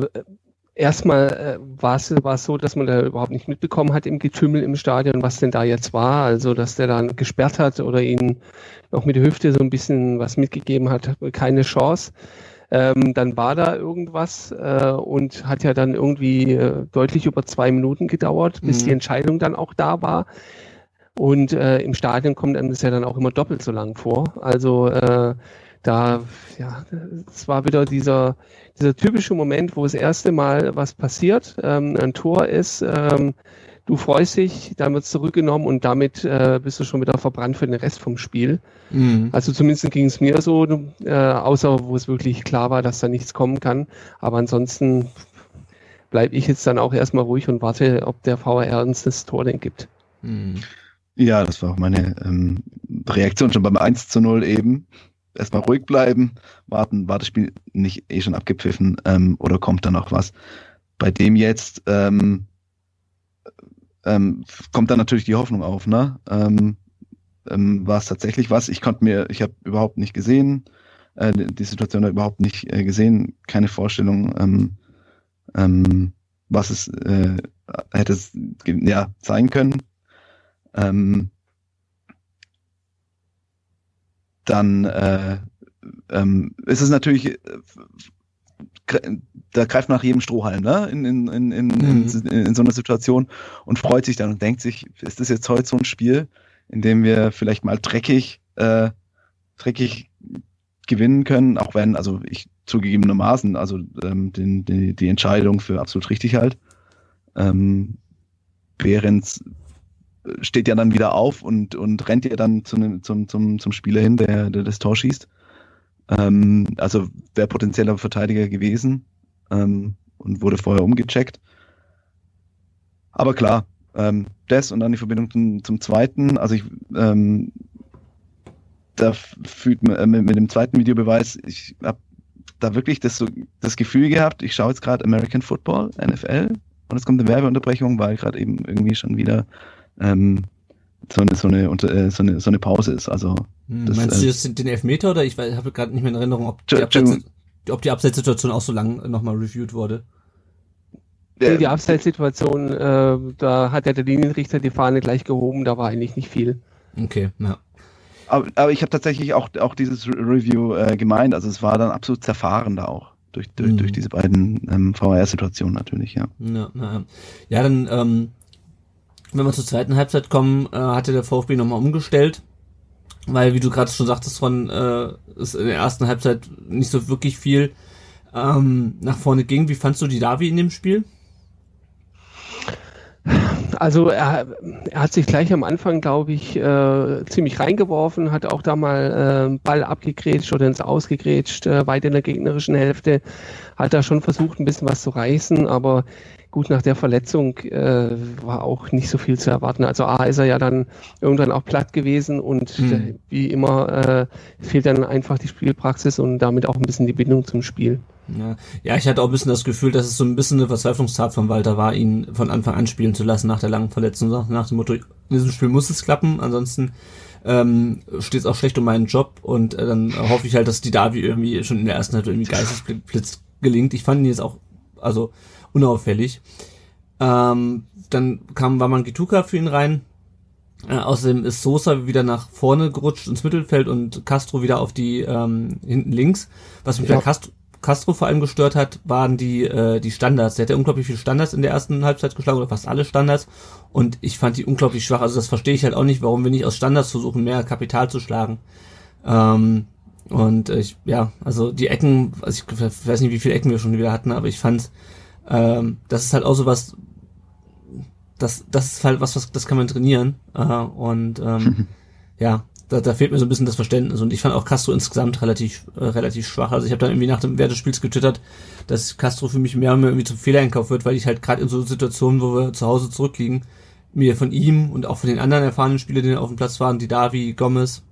erstmal äh, war es so, dass man da überhaupt nicht mitbekommen hat im Getümmel im Stadion, was denn da jetzt war. Also, dass der dann gesperrt hat oder ihn noch mit der Hüfte so ein bisschen was mitgegeben hat, keine Chance. Ähm, dann war da irgendwas äh, und hat ja dann irgendwie äh, deutlich über zwei Minuten gedauert, bis mhm. die Entscheidung dann auch da war. Und äh, im Stadion kommt einem das ja dann auch immer doppelt so lang vor. Also äh, da, ja, es war wieder dieser, dieser typische Moment, wo das erste Mal was passiert, ähm, ein Tor ist, ähm, du freust dich, dann wird zurückgenommen und damit äh, bist du schon wieder verbrannt für den Rest vom Spiel. Mhm. Also zumindest ging es mir so, äh, außer wo es wirklich klar war, dass da nichts kommen kann. Aber ansonsten bleibe ich jetzt dann auch erstmal ruhig und warte, ob der VR uns das Tor denn gibt. Mhm. Ja, das war auch meine ähm, Reaktion schon beim 1 zu 0 eben erstmal ruhig bleiben, warten, war das Spiel nicht eh schon abgepfiffen ähm, oder kommt da noch was. Bei dem jetzt ähm, ähm, kommt dann natürlich die Hoffnung auf, ne? Ähm, ähm, war es tatsächlich was? Ich konnte mir, ich habe überhaupt nicht gesehen, äh, die Situation überhaupt nicht äh, gesehen, keine Vorstellung, ähm, ähm, was es äh, hätte es ja sein können. Ähm, dann äh, ähm, ist es natürlich, äh, da greift man nach jedem Strohhalm, ne? In, in, in, in, mhm. in, in so einer Situation und freut sich dann und denkt sich, ist das jetzt heute so ein Spiel, in dem wir vielleicht mal dreckig, äh, dreckig gewinnen können, auch wenn, also ich zugegebenermaßen, also ähm, den, die, die Entscheidung für absolut richtig halt. Ähm, Behrens steht ja dann wieder auf und, und rennt ja dann zu zum, zum, zum Spieler hin, der, der das Tor schießt. Ähm, also wäre potenzieller Verteidiger gewesen ähm, und wurde vorher umgecheckt. Aber klar, ähm, das und dann die Verbindung zum, zum zweiten. Also ich, ähm, da fühlt man äh, mit, mit dem zweiten Videobeweis, ich habe da wirklich das, das Gefühl gehabt, ich schaue jetzt gerade American Football, NFL, und es kommt eine Werbeunterbrechung, weil gerade eben irgendwie schon wieder ähm, so eine, so eine, äh, so eine, so eine Pause ist. Also, hm, das, Meinst du das sind den Elfmeter oder ich habe gerade nicht mehr in Erinnerung, ob die, Abseits, ob die Abseitssituation auch so lang nochmal reviewed wurde? Ja. Die Abseitssituation, äh, da hat ja der Linienrichter die Fahne gleich gehoben, da war eigentlich nicht viel. Okay, ja. Aber, aber ich habe tatsächlich auch, auch dieses Review äh, gemeint, also es war dann absolut zerfahren da auch. Durch, durch, mhm. durch diese beiden ähm, VR-Situationen natürlich, ja. Ja, ja. ja dann ähm, wenn wir zur zweiten Halbzeit kommen, äh, hatte der VfB nochmal umgestellt. Weil, wie du gerade schon sagtest, von äh, ist in der ersten Halbzeit nicht so wirklich viel ähm, nach vorne ging. Wie fandst du die Davi in dem Spiel? Also er, er hat sich gleich am Anfang, glaube ich, äh, ziemlich reingeworfen, hat auch da mal äh, Ball abgegrätscht oder ins Ausgegrätscht, äh, weit in der gegnerischen Hälfte, hat da schon versucht, ein bisschen was zu reißen, aber Gut, nach der Verletzung äh, war auch nicht so viel zu erwarten. Also A ist er ja dann irgendwann auch platt gewesen und mhm. wie immer äh, fehlt dann einfach die Spielpraxis und damit auch ein bisschen die Bindung zum Spiel. Ja. ja, ich hatte auch ein bisschen das Gefühl, dass es so ein bisschen eine Verzweiflungstat von Walter war, ihn von Anfang an spielen zu lassen nach der langen Verletzung. Nach dem Motto, in diesem Spiel muss es klappen, ansonsten ähm, steht es auch schlecht um meinen Job und äh, dann hoffe ich halt, dass die Davi irgendwie schon in der ersten Halbzeit irgendwie Geistesblitz gelingt. Ich fand ihn jetzt auch, also unauffällig. Ähm, dann kam Waman Gituka für ihn rein. Äh, außerdem ist Sosa wieder nach vorne gerutscht ins Mittelfeld und Castro wieder auf die ähm, hinten links. Was mich Ja. bei Castro, Castro vor allem gestört hat, waren die äh, die Standards. Der hat ja unglaublich viele Standards in der ersten Halbzeit geschlagen oder fast alle Standards und ich fand die unglaublich schwach. Also das verstehe ich halt auch nicht, warum wir nicht aus Standards versuchen, mehr Kapital zu schlagen. Ähm, und äh, ich, ja, also die Ecken, also ich weiß nicht, wie viele Ecken wir schon wieder hatten, aber ich fand, ähm, das ist halt auch so was, das, das ist halt was, was das kann man trainieren. Äh, und ähm, ja, da, da fehlt mir so ein bisschen das Verständnis. Und ich fand auch Castro insgesamt relativ, äh, relativ schwach. Also ich habe dann irgendwie nach dem Wert des Spiels getwittert, dass Castro für mich mehr und mehr irgendwie zum Fehlereinkauf wird, weil ich halt gerade in so Situationen, wo wir zu Hause zurückliegen, mir von ihm und auch von den anderen erfahrenen Spielern, die auf dem Platz waren, die Davi, Gomez,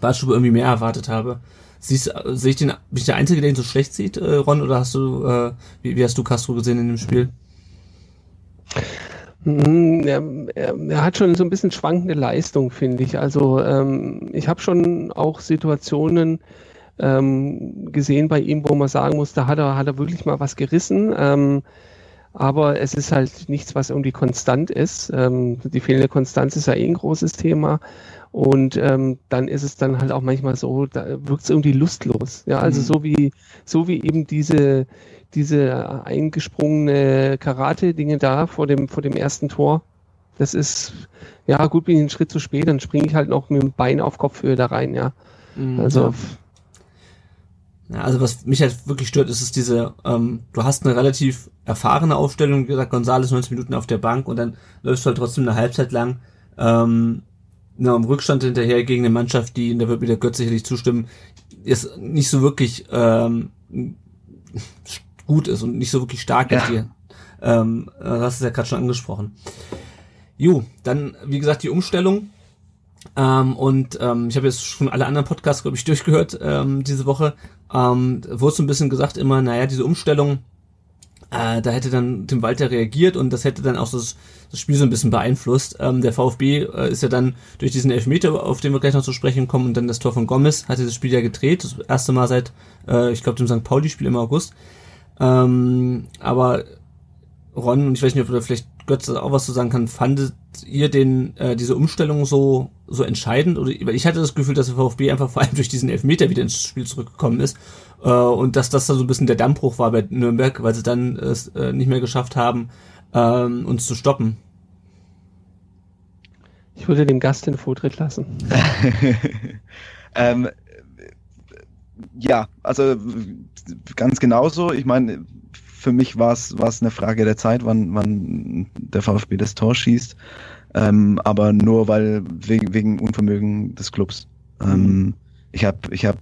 Barschube irgendwie mehr erwartet habe. Siehst, äh, sehe ich den, bin ich der Einzige, der ihn so schlecht sieht, äh, Ron, oder hast du, äh, wie, wie hast du Castro gesehen in dem Spiel? Mm, Er, er, er hat schon so ein bisschen schwankende Leistung, finde ich. Also ähm, ich habe schon auch Situationen ähm, gesehen bei ihm, wo man sagen muss, da hat er, hat er wirklich mal was gerissen. Ähm, aber es ist halt nichts, was irgendwie konstant ist. Ähm, die fehlende Konstanz ist ja eh ein großes Thema. Und ähm, dann ist es dann halt auch manchmal so, da wirkt es irgendwie lustlos. Ja, also Mhm. so wie so wie eben diese diese eingesprungene Karate-Dinge da vor dem vor dem ersten Tor. Das ist ja gut, bin ich einen Schritt zu spät, dann springe ich halt noch mit dem Bein auf Kopfhöhe da rein. Ja, also Ja, also was mich halt wirklich stört, ist es diese, ähm, du hast eine relativ erfahrene Aufstellung, wie gesagt, Gonzales 90 Minuten auf der Bank und dann läufst du halt trotzdem eine Halbzeit lang ähm, na, im Rückstand hinterher gegen eine Mannschaft, die, und da wird mir der Götz sicherlich zustimmen, ist nicht so wirklich ähm, gut ist und nicht so wirklich stark Ja. ist. Die, ähm, äh, du hast es ja gerade schon angesprochen. Jo, dann, wie gesagt, die Umstellung. Ähm, und ähm, ich habe jetzt schon alle anderen Podcasts, glaube ich, durchgehört ähm, diese Woche. Ähm, wurde so ein bisschen gesagt immer, naja, diese Umstellung, äh, da hätte dann Tim Walter reagiert und das hätte dann auch das, das Spiel so ein bisschen beeinflusst. Ähm, der VfB äh, ist ja dann durch diesen Elfmeter, auf den wir gleich noch zu sprechen kommen, und dann das Tor von Gomez, hatte das Spiel ja gedreht. Das erste Mal seit, äh, ich glaube, dem St. Pauli-Spiel im August. Ähm, aber Ron, und ich weiß nicht, ob da vielleicht Götz auch was zu sagen kann, fandet ihr den, äh, diese Umstellung so, so entscheidend? Oder, weil ich hatte das Gefühl, dass der VfB einfach vor allem durch diesen Elfmeter wieder ins Spiel zurückgekommen ist. Äh, und dass das dann so ein bisschen der Dammbruch war bei Nürnberg, weil sie dann es äh, nicht mehr geschafft haben, ähm, uns zu stoppen. ich würde dem Gast den Vortritt lassen. ähm, ja, also ganz genauso. Ich meine, für mich war es war es eine Frage der Zeit, wann, wann der VfB das Tor schießt. Ähm, aber nur weil wegen, wegen Unvermögen des Clubs. Ähm, ich habe ich hab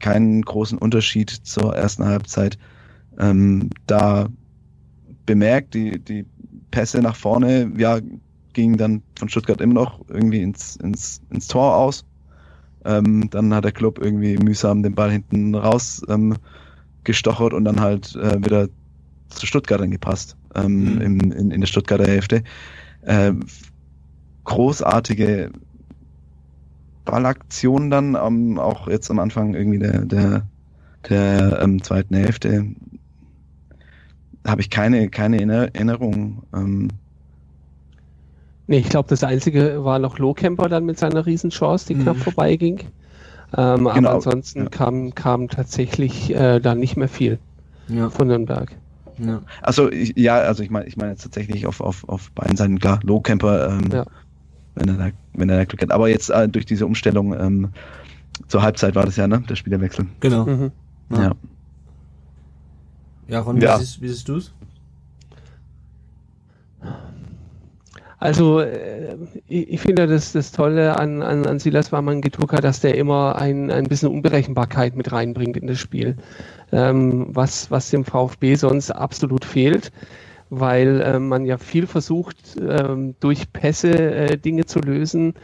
keinen großen Unterschied zur ersten Halbzeit ähm, da bemerkt. Die, die Pässe nach vorne, ja, gingen dann von Stuttgart immer noch irgendwie ins, ins, ins Tor aus. Ähm, dann hat der Club irgendwie mühsam den Ball hinten raus ähm, gestochert und dann halt äh, wieder zu Stuttgartern gepasst ähm, Mhm. im, in, in der Stuttgarter Hälfte. Ähm, großartige Ballaktion dann, ähm, auch jetzt am Anfang irgendwie der, der, der ähm, zweiten Hälfte. Habe ich keine, keine Erinner- Erinnerung. Ähm, Nee, ich glaube, das einzige war noch Lohkemper dann mit seiner Riesenchance, die Mhm. knapp vorbeiging. Ähm, Aber Genau, ansonsten ja. kam, kam tatsächlich äh, da nicht mehr viel Ja, von Nürnberg. ja. Also ich, ja, also ich meine, ich meine jetzt tatsächlich auf, auf, auf beiden Seiten, klar, Low-Camper, ähm, Ja. Wenn er da, wenn er da Glück hat. Aber jetzt äh, durch diese Umstellung ähm, zur Halbzeit war das ja, ne? Der Spielerwechsel. Genau. Mhm. Ja. Ja. Ja, Ron, Ja. Wie, siehst, wie siehst du's? Also äh, ich, ich finde das, das Tolle an, an, an Silas Warman Geturka, dass der immer ein, ein bisschen Unberechenbarkeit mit reinbringt in das Spiel, ähm, was, was dem VfB sonst absolut fehlt, weil ähm, man ja viel versucht, ähm, durch Pässe äh, Dinge zu lösen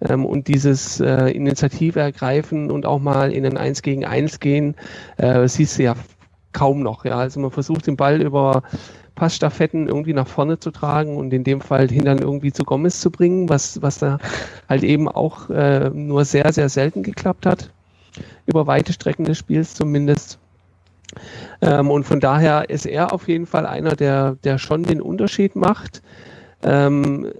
ähm, und dieses äh, Initiative ergreifen und auch mal in ein Eins gegen Eins gehen, äh, siehst du ja kaum noch. Ja, also man versucht den Ball über Passstaffetten irgendwie nach vorne zu tragen und in dem Fall hindern irgendwie zu Gomez zu bringen, was, was da halt eben auch äh, nur sehr, sehr selten geklappt hat. Über weite Strecken des Spiels zumindest. Ähm, und von daher ist er auf jeden Fall einer, der, der schon den Unterschied macht. Ähm,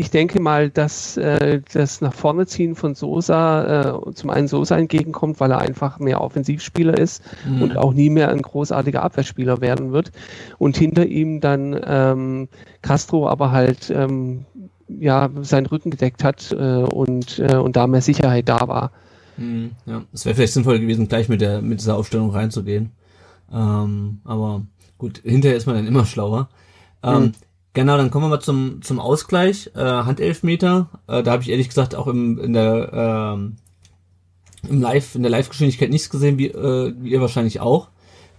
ich denke mal, dass äh, das nach vorne ziehen von Sosa äh, zum einen Sosa entgegenkommt, weil er einfach mehr Offensivspieler ist mhm. und auch nie mehr ein großartiger Abwehrspieler werden wird. Und hinter ihm dann ähm, Castro aber halt ähm, ja seinen Rücken gedeckt hat äh, und, äh, und da mehr Sicherheit da war. Mhm, ja, es wäre vielleicht sinnvoll gewesen, gleich mit der mit dieser Aufstellung reinzugehen. Ähm, aber gut, hinterher ist man dann immer schlauer. Ähm, mhm. Genau, dann kommen wir mal zum, zum Ausgleich. Äh, Handelfmeter. Äh, da habe ich ehrlich gesagt auch im, in der ähm, im Live, in der Live-Geschwindigkeit nichts gesehen, wie, äh, wie ihr wahrscheinlich auch.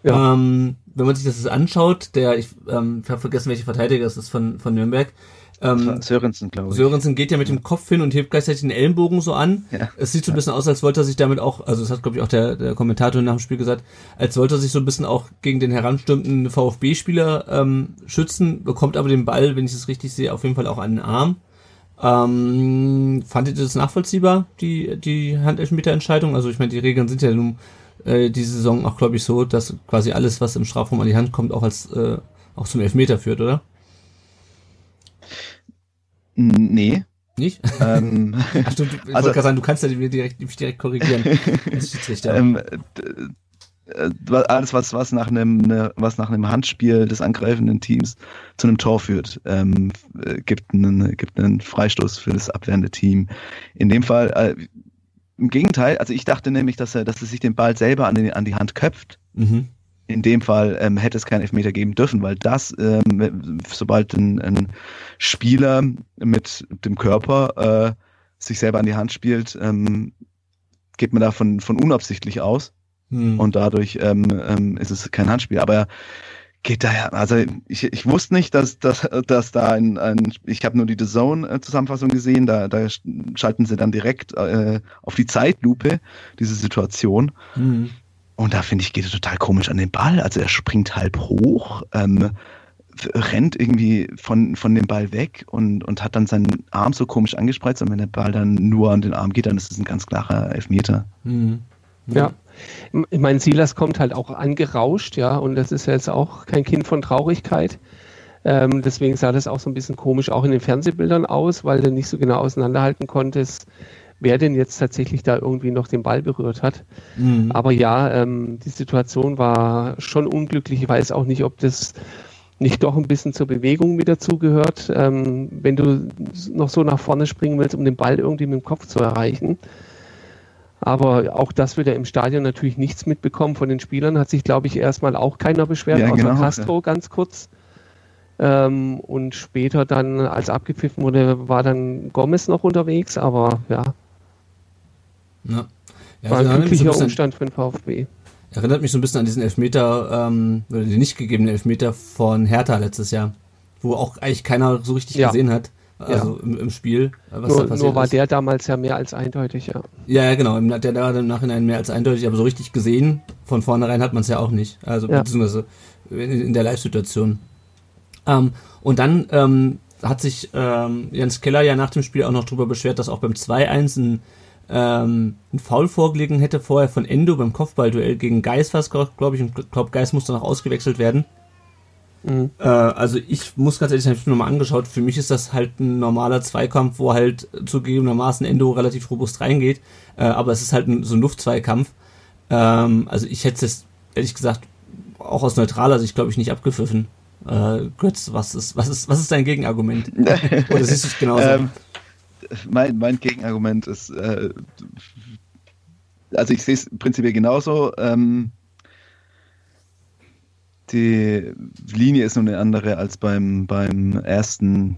Ja. Ähm, wenn man sich das anschaut, der, ich, ähm, ich habe vergessen, welche Verteidiger es ist von, von Nürnberg, ähm, Sörensen, glaube ich. Sörensen geht ja mit dem Kopf hin und hebt gleichzeitig den Ellenbogen so an. Ja. Es sieht so ein bisschen aus, als wollte er sich damit auch, also das hat, glaube ich, auch der, der Kommentator nach dem Spiel gesagt, als wollte er sich so ein bisschen auch gegen den heranstürmenden VfB-Spieler ähm, schützen, bekommt aber den Ball, wenn ich es richtig sehe, auf jeden Fall auch an den Arm. Ähm, fandet ihr das nachvollziehbar, die, die Handelfmeter-Entscheidung? Also ich meine, die Regeln sind ja nun äh, diese Saison auch, glaube ich, so, dass quasi alles, was im Strafraum an die Hand kommt, auch als äh, auch zum Elfmeter führt, oder? Nee. Nicht? Ähm, Ach, du, ich also, wollte sagen, du kannst ja direkt, mich direkt korrigieren. ähm, äh, alles, was, was, nach einem, ne, was nach einem Handspiel des angreifenden Teams zu einem Tor führt, ähm, äh, gibt, einen, gibt einen Freistoß für das abwehrende Team. In dem Fall, äh, im Gegenteil, also ich dachte nämlich, dass er, dass er sich den Ball selber an, den, an die Hand köpft. Mhm in dem Fall ähm, hätte es keinen Elfmeter geben dürfen, weil das, ähm, sobald ein, ein, Spieler mit dem Körper äh, sich selber an die Hand spielt, ähm, geht man davon von unabsichtlich aus hm. und dadurch ähm, ähm, ist es kein Handspiel. Aber geht daher, also ich, ich wusste nicht, dass, dass, dass da ein, ein ich habe nur die The Zone-Zusammenfassung gesehen, da, da schalten sie dann direkt äh, auf die Zeitlupe diese Situation. Mhm. Und da finde ich, geht er total komisch an den Ball. Also er springt halb hoch, ähm, rennt irgendwie von, von dem Ball weg und, und hat dann seinen Arm so komisch angespreizt. Und wenn der Ball dann nur an den Arm geht, dann ist es ein ganz klarer Elfmeter. Mhm. Ja. Ich meine, Silas kommt halt auch angerauscht, ja, und das ist ja jetzt auch kein Kind von Traurigkeit. Ähm, deswegen sah das auch so ein bisschen komisch auch in den Fernsehbildern aus, weil du nicht so genau auseinanderhalten konntest, wer denn jetzt tatsächlich da irgendwie noch den Ball berührt hat. Mhm. Aber ja, ähm, die Situation war schon unglücklich. Ich weiß auch nicht, ob das nicht doch ein bisschen zur Bewegung mit dazugehört, ähm, wenn du noch so nach vorne springen willst, um den Ball irgendwie mit dem Kopf zu erreichen. Aber auch das wird ja im Stadion natürlich nichts mitbekommen von den Spielern. Hat sich, glaube ich, erstmal auch keiner beschwert, ja, außer genau, Castro ja. ganz kurz. Ähm, und später dann, als abgepfiffen wurde, war dann Gomez noch unterwegs. Aber ja, ja. ja War ein glücklicher so Umstand für den VfB. Erinnert mich so ein bisschen an diesen Elfmeter, ähm, oder den nicht gegebenen Elfmeter von Hertha letztes Jahr, wo auch eigentlich keiner so richtig ja. gesehen hat. Also ja. im, im, Spiel. Was nur, da nur war ist. der damals ja mehr als eindeutig, ja. Ja, ja, genau. Der war im Nachhinein mehr als eindeutig, aber so richtig gesehen, von vornherein hat man es ja auch nicht. Also ja. beziehungsweise in, der Live-Situation. Ähm, und dann ähm, hat sich ähm, Jens Keller ja nach dem Spiel auch noch drüber beschwert, dass auch beim 2-1 ein ähm, einen Foul vorgelegen hätte vorher von Endo beim Kopfballduell gegen Geis was, glaube ich, und glaube Geis musste noch ausgewechselt werden. Mhm. Äh, also ich muss ganz ehrlich sagen, ich habe nochmal angeschaut, für mich ist das halt ein normaler Zweikampf, wo halt zugegebenermaßen Endo relativ robust reingeht, äh, aber es ist halt ein, so ein Luftzweikampf. Ähm, also ich hätte es ehrlich gesagt auch aus neutraler Sicht, glaube ich, nicht abgepfiffen. Äh, Götz, was ist, was ist, was ist dein Gegenargument? Oder siehst du es genauso? Ähm, mein, mein Gegenargument ist, äh, also ich sehe es prinzipiell genauso. Ähm, die Linie ist nur eine andere als beim, beim ersten,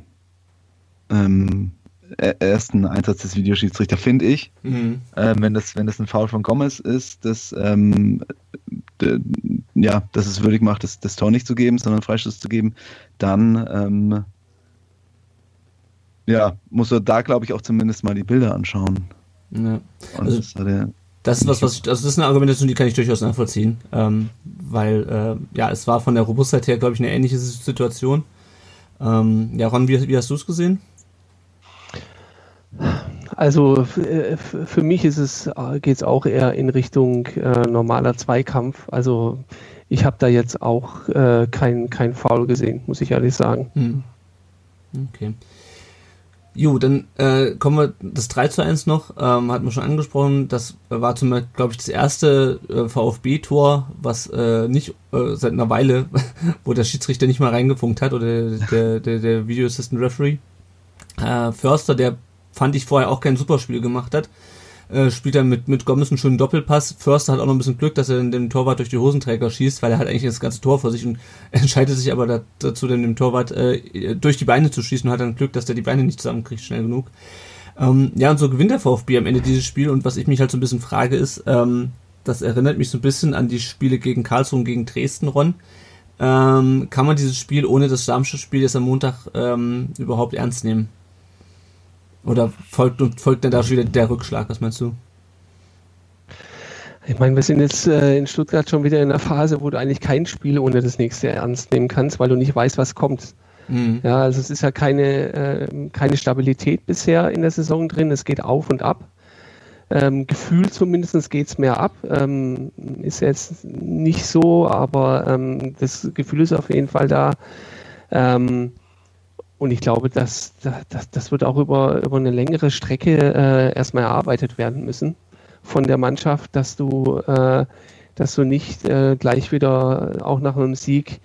ähm, ersten Einsatz des Videoschiedsrichter, finde ich. Mhm. Ähm, wenn, das, wenn das ein Foul von Gomez ist, das, ähm, ja, dass es würdig macht, das, das Tor nicht zu geben, sondern Freistoß zu geben, dann ähm, ja, muss er da, glaube ich, auch zumindest mal die Bilder anschauen. Ja. Also, das, der, das ist was, was ich, also das ist eine Argumentation, die kann ich durchaus nachvollziehen, ähm, weil äh, ja, es war von der Robustheit her, glaube ich, eine ähnliche Situation. Ähm, ja, Ron, wie, wie hast du es gesehen? Also äh, für mich ist es geht es auch eher in Richtung äh, normaler Zweikampf. Also ich habe da jetzt auch äh, kein kein Foul gesehen, muss ich ehrlich sagen. Hm. Okay. Jo, dann äh, kommen wir das 3 zu 1 noch, ähm, hatten wir schon angesprochen, das war zum Beispiel, glaube ich, das erste äh, VfB-Tor, was äh, nicht äh, seit einer Weile, wo der Schiedsrichter nicht mal reingefunkt hat oder der, der, der Video Assistant Referee. Äh, Förster, der fand ich vorher auch kein Superspiel gemacht hat, äh, spielt er mit, mit Gomez einen schönen Doppelpass. Förster hat auch noch ein bisschen Glück, dass er den Torwart durch die Hosenträger schießt, weil er hat eigentlich das ganze Tor vor sich und entscheidet sich aber dazu, dann dem Torwart äh, durch die Beine zu schießen und hat dann Glück, dass der die Beine nicht zusammenkriegt schnell genug. Ähm, ja, und so gewinnt der VfB am Ende dieses Spiel und was ich mich halt so ein bisschen frage ist, ähm, das erinnert mich so ein bisschen an die Spiele gegen Karlsruhe und gegen Dresden, Ron. Ähm, kann man dieses Spiel ohne das Darmstadt-Spiel jetzt am Montag ähm, überhaupt ernst nehmen? Oder folgt, folgt denn da schon wieder der Rückschlag? Was meinst du? Ich meine, wir sind jetzt äh, in Stuttgart schon wieder in einer Phase, wo du eigentlich kein Spiel ohne das nächste ernst nehmen kannst, weil du nicht weißt, was kommt. Mhm. Ja, also es ist ja keine, äh, keine Stabilität bisher in der Saison drin. Es geht auf und ab. Ähm, Gefühl zumindest geht es mehr ab. Ähm, ist jetzt nicht so, aber ähm, das Gefühl ist auf jeden Fall da. Ähm, und ich glaube, dass, dass, das wird auch über, über eine längere Strecke äh, erstmal erarbeitet werden müssen von der Mannschaft, dass du, äh, dass du nicht äh, gleich wieder auch nach einem Sieg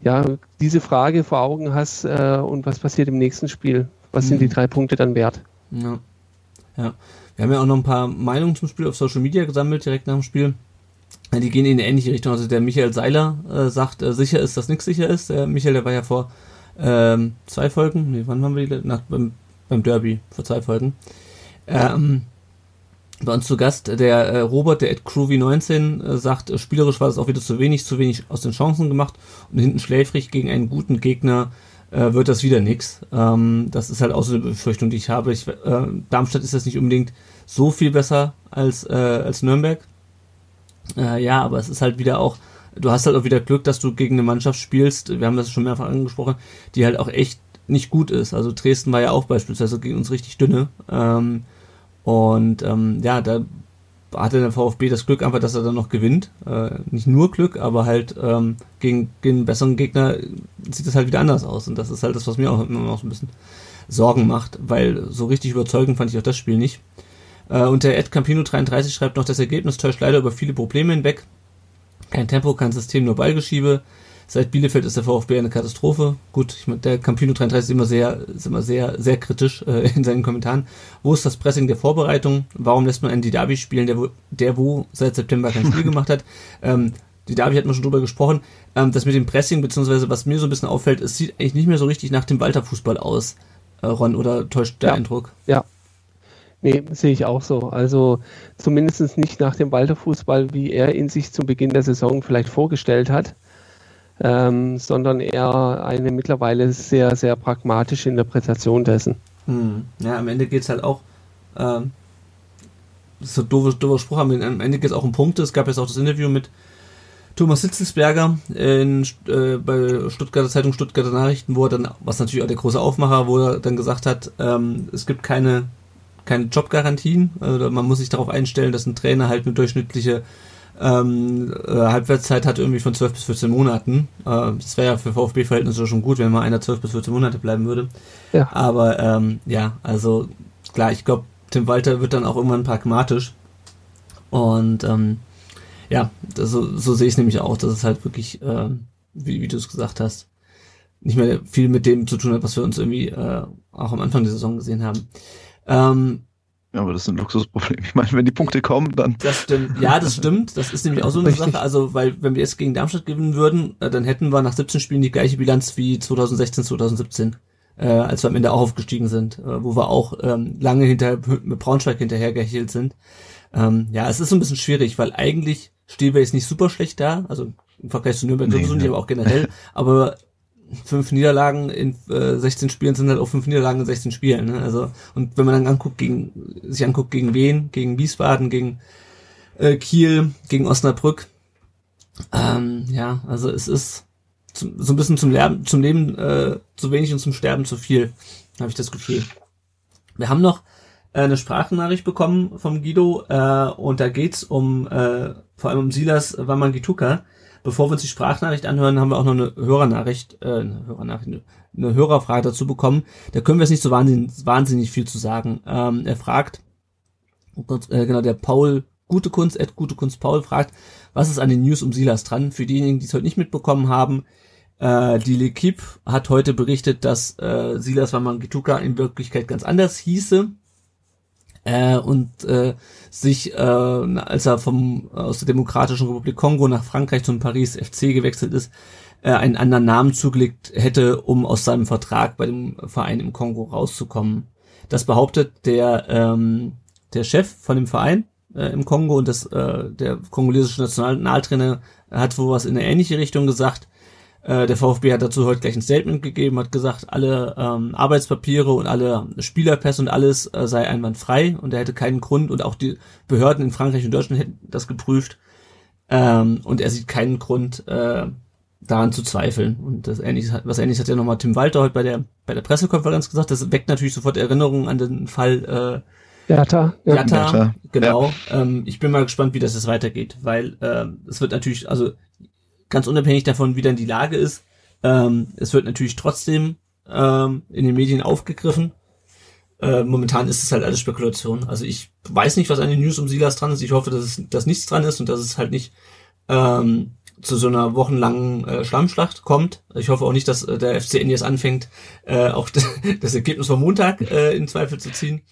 ja, diese Frage vor Augen hast äh, und was passiert im nächsten Spiel? Was mhm. sind die mhm. drei Punkte dann wert? Ja. ja. Wir haben ja auch noch ein paar Meinungen zum Spiel auf Social Media gesammelt, direkt nach dem Spiel. Die gehen in eine ähnliche Richtung. Also der Michael Seiler äh, sagt, äh, sicher ist, dass nichts sicher ist. Der Michael, der war ja vor ähm, zwei Folgen, nee, wann waren wir die? Nach, beim, beim Derby, vor zwei Folgen. Ähm, bei uns zu Gast der äh, Robert, der Ed Groovy19, äh, sagt, äh, spielerisch war es auch wieder zu wenig, zu wenig aus den Chancen gemacht und hinten schläfrig gegen einen guten Gegner äh, wird das wieder nix. Ähm, das ist halt auch so eine Befürchtung, die ich habe. Ich, äh, Darmstadt ist jetzt nicht unbedingt so viel besser als, äh, als Nürnberg. Ja, aber es ist halt wieder auch du hast halt auch wieder Glück, dass du gegen eine Mannschaft spielst, wir haben das schon mehrfach angesprochen, die halt auch echt nicht gut ist. Also Dresden war ja auch beispielsweise gegen uns richtig dünne. Ähm, und ähm, ja, da hatte der VfB das Glück einfach, dass er dann noch gewinnt. Äh, nicht nur Glück, aber halt ähm, gegen, gegen einen besseren Gegner sieht das halt wieder anders aus. Und das ist halt das, was mir auch immer noch so ein bisschen Sorgen macht, weil so richtig überzeugend fand ich auch das Spiel nicht. Äh, und der Ed Campino 33 schreibt noch, das Ergebnis täuscht leider über viele Probleme hinweg. Kein Tempo, kein System, nur Ballgeschiebe. Seit Bielefeld ist der VfB eine Katastrophe. Gut, ich meine, der Campino 33 ist immer sehr, ist immer sehr, sehr kritisch äh, in seinen Kommentaren. Wo ist das Pressing der Vorbereitung? Warum lässt man einen Didavi spielen, der wo, der wo seit September kein Spiel gemacht hat? Ähm, Didavi hat man schon drüber gesprochen. Ähm, das mit dem Pressing, beziehungsweise was mir so ein bisschen auffällt, es sieht eigentlich nicht mehr so richtig nach dem Walter-Fußball aus, äh, Ron, oder täuscht der ja. Eindruck? Ja, Nee, sehe ich auch so. Also zumindest nicht nach dem Walter-Fußball, wie er ihn sich zum Beginn der Saison vielleicht vorgestellt hat, ähm, sondern eher eine mittlerweile sehr, sehr pragmatische Interpretation dessen. Hm. Ja, am Ende geht es halt auch, ähm, so doofer, doofer Spruch, am Ende geht es auch um Punkte. Es gab jetzt auch das Interview mit Thomas Sitzelsberger in, äh, bei Stuttgarter Zeitung Stuttgarter Nachrichten, wo er dann, was natürlich auch der große Aufmacher, wo er dann gesagt hat, ähm, es gibt keine keine Jobgarantien. Also man muss sich darauf einstellen, dass ein Trainer halt eine durchschnittliche ähm, äh, Halbwertszeit hat irgendwie von 12 bis 14 Monaten. Äh, das wäre ja für VfB-Verhältnisse schon gut, wenn mal einer 12 bis 14 Monate bleiben würde. Ja. Aber ähm, ja, also klar, ich glaube, Tim Walter wird dann auch irgendwann pragmatisch. Und ähm, ja, das, so, so sehe ich es nämlich auch, dass es halt wirklich, äh, wie, wie du es gesagt hast, nicht mehr viel mit dem zu tun hat, was wir uns irgendwie äh, auch am Anfang der Saison gesehen haben. Ähm, ja, aber das ist ein Luxusproblem. Ich meine, wenn die Punkte kommen, dann. Das stimmt. Ja, das stimmt. Das ist nämlich auch so eine Sache. Also, weil, wenn wir jetzt gegen Darmstadt gewinnen würden, äh, dann hätten wir nach 17 Spielen die gleiche Bilanz wie 2016, 2017. Äh, als wir am Ende auch aufgestiegen sind, äh, wo wir auch ähm, lange hinter mit Braunschweig hinterhergehielt sind. Ähm, ja, es ist so ein bisschen schwierig, weil eigentlich stehen wir jetzt nicht super schlecht da, also im Vergleich zu Nürnberg nee, sowieso nicht, aber auch generell. Aber fünf Niederlagen in äh, 16 Spielen sind halt auch fünf Niederlagen in 16 Spielen. Ne? Also und wenn man dann anguckt gegen sich anguckt gegen wen, gegen Wiesbaden, gegen äh, Kiel, gegen Osnabrück, ähm, ja, also es ist zum, so ein bisschen zum Leben, zum Leben äh, zu wenig und zum Sterben zu viel, habe ich das Gefühl. Wir haben noch äh, eine Sprachnachricht bekommen vom Guido äh, und da geht's um äh, vor allem um Silas Wamangituka. Bevor wir uns die Sprachnachricht anhören, haben wir auch noch eine Hörernachricht, äh, eine Hörernachricht, eine, Hörerfrage dazu bekommen. Da können wir jetzt nicht so wahnsinnig, wahnsinnig viel zu sagen. Ähm, er fragt, oh äh, genau, der Paul Gute Kunst, Ed Gute Kunst Paul fragt, was ist an den News um Silas dran? Für diejenigen, die es heute nicht mitbekommen haben, äh, die L'Equipe hat heute berichtet, dass äh, Silas Wamangituka in Wirklichkeit ganz anders hieße äh, und äh, sich, äh, als er vom aus der Demokratischen Republik Kongo nach Frankreich zum Paris FC gewechselt ist, äh, einen anderen Namen zugelegt hätte, um aus seinem Vertrag bei dem Verein im Kongo rauszukommen. Das behauptet der ähm, der Chef von dem Verein äh, im Kongo und das äh, der kongolesische Nationaltrainer hat wohl was in eine ähnliche Richtung gesagt. Äh, der VfB hat dazu heute gleich ein Statement gegeben, hat gesagt, alle ähm, Arbeitspapiere und alle Spielerpässe und alles äh, sei einwandfrei und er hätte keinen Grund und auch die Behörden in Frankreich und Deutschland hätten das geprüft ähm, und er sieht keinen Grund äh, daran zu zweifeln und das ähnliches was ähnliches hat ja nochmal Tim Walter heute bei der bei der Pressekonferenz gesagt. Das weckt natürlich sofort Erinnerungen an den Fall äh, Jatta, ja. Jatta, Jatta genau. Ja. Ähm, ich bin mal gespannt, wie das jetzt weitergeht, weil äh, es wird natürlich, also ganz unabhängig davon, wie dann die Lage ist. Ähm, es wird natürlich trotzdem ähm, in den Medien aufgegriffen. Äh, momentan ist es halt alles Spekulation. Also ich weiß nicht, was an den News um Silas dran ist. Ich hoffe, dass es dass nichts dran ist und dass es halt nicht ähm, zu so einer wochenlangen äh, Schlammschlacht kommt. Ich hoffe auch nicht, dass äh, der FCN jetzt anfängt, äh, auch das Ergebnis vom Montag äh, in Zweifel zu ziehen.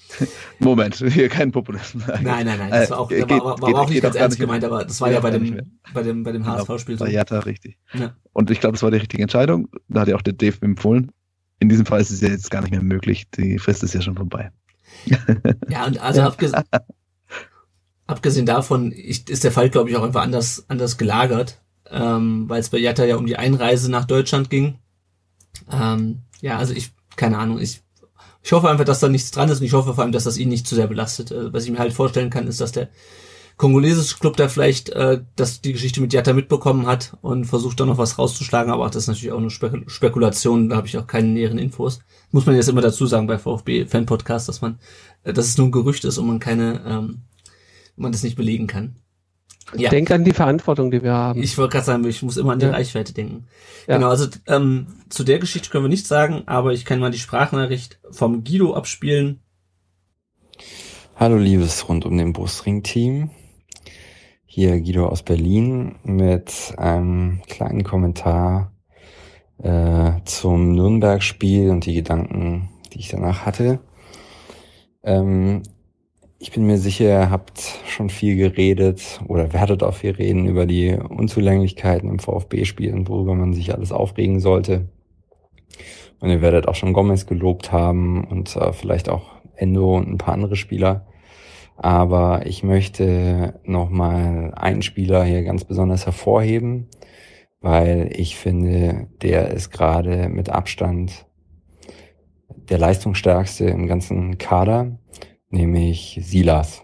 Moment, hier kein Populismus. Nein, nein, nein, das war auch, äh, geht, war, war geht, auch nicht ganz ernst gemeint, aber das war ja, ja bei, dem, bei dem bei dem HSV-Spiel so. Bei Jatta, richtig. Ja. Und ich glaube, das war die richtige Entscheidung. Da hat ja auch der Dave empfohlen. In diesem Fall ist es ja jetzt gar nicht mehr möglich. Die Frist ist ja schon vorbei. Ja, und also abgesehen, abgesehen davon ich, ist der Fall, glaube ich, auch einfach anders, anders gelagert ähm, weil es bei Jatta ja um die Einreise nach Deutschland ging. Ähm, ja, also ich, keine Ahnung, ich, ich hoffe einfach, dass da nichts dran ist und ich hoffe vor allem, dass das ihn nicht zu sehr belastet. Also, was ich mir halt vorstellen kann, ist, dass der kongolesische Club da vielleicht äh, dass die Geschichte mit Jatta mitbekommen hat und versucht da noch was rauszuschlagen, aber das ist natürlich auch eine Spek Spekulation, da habe ich auch keine näheren Infos. Muss man jetzt immer dazu sagen bei VfB Fan Podcast, dass man, äh, dass es nur ein Gerücht ist und man keine, ähm, man das nicht belegen kann. Ja. Denk an die Verantwortung, die wir haben. Ich wollte gerade sagen, ich muss immer an die ja. Reichweite denken. Ja. Genau, also ähm, zu der Geschichte können wir nichts sagen, aber ich kann mal die Sprachnachricht vom Guido abspielen. Hallo liebes rund um den Brustring-Team. Hier Guido aus Berlin mit einem kleinen Kommentar äh, zum Nürnberg-Spiel und die Gedanken, die ich danach hatte. Ähm, ich bin mir sicher, ihr habt schon viel geredet oder werdet auch viel reden über die Unzulänglichkeiten im VfB-Spiel und worüber man sich alles aufregen sollte. Und ihr werdet auch schon Gomez gelobt haben und äh, vielleicht auch Endo und ein paar andere Spieler. Aber ich möchte nochmal einen Spieler hier ganz besonders hervorheben, weil ich finde, der ist gerade mit Abstand der leistungsstärkste im ganzen Kader nämlich Silas.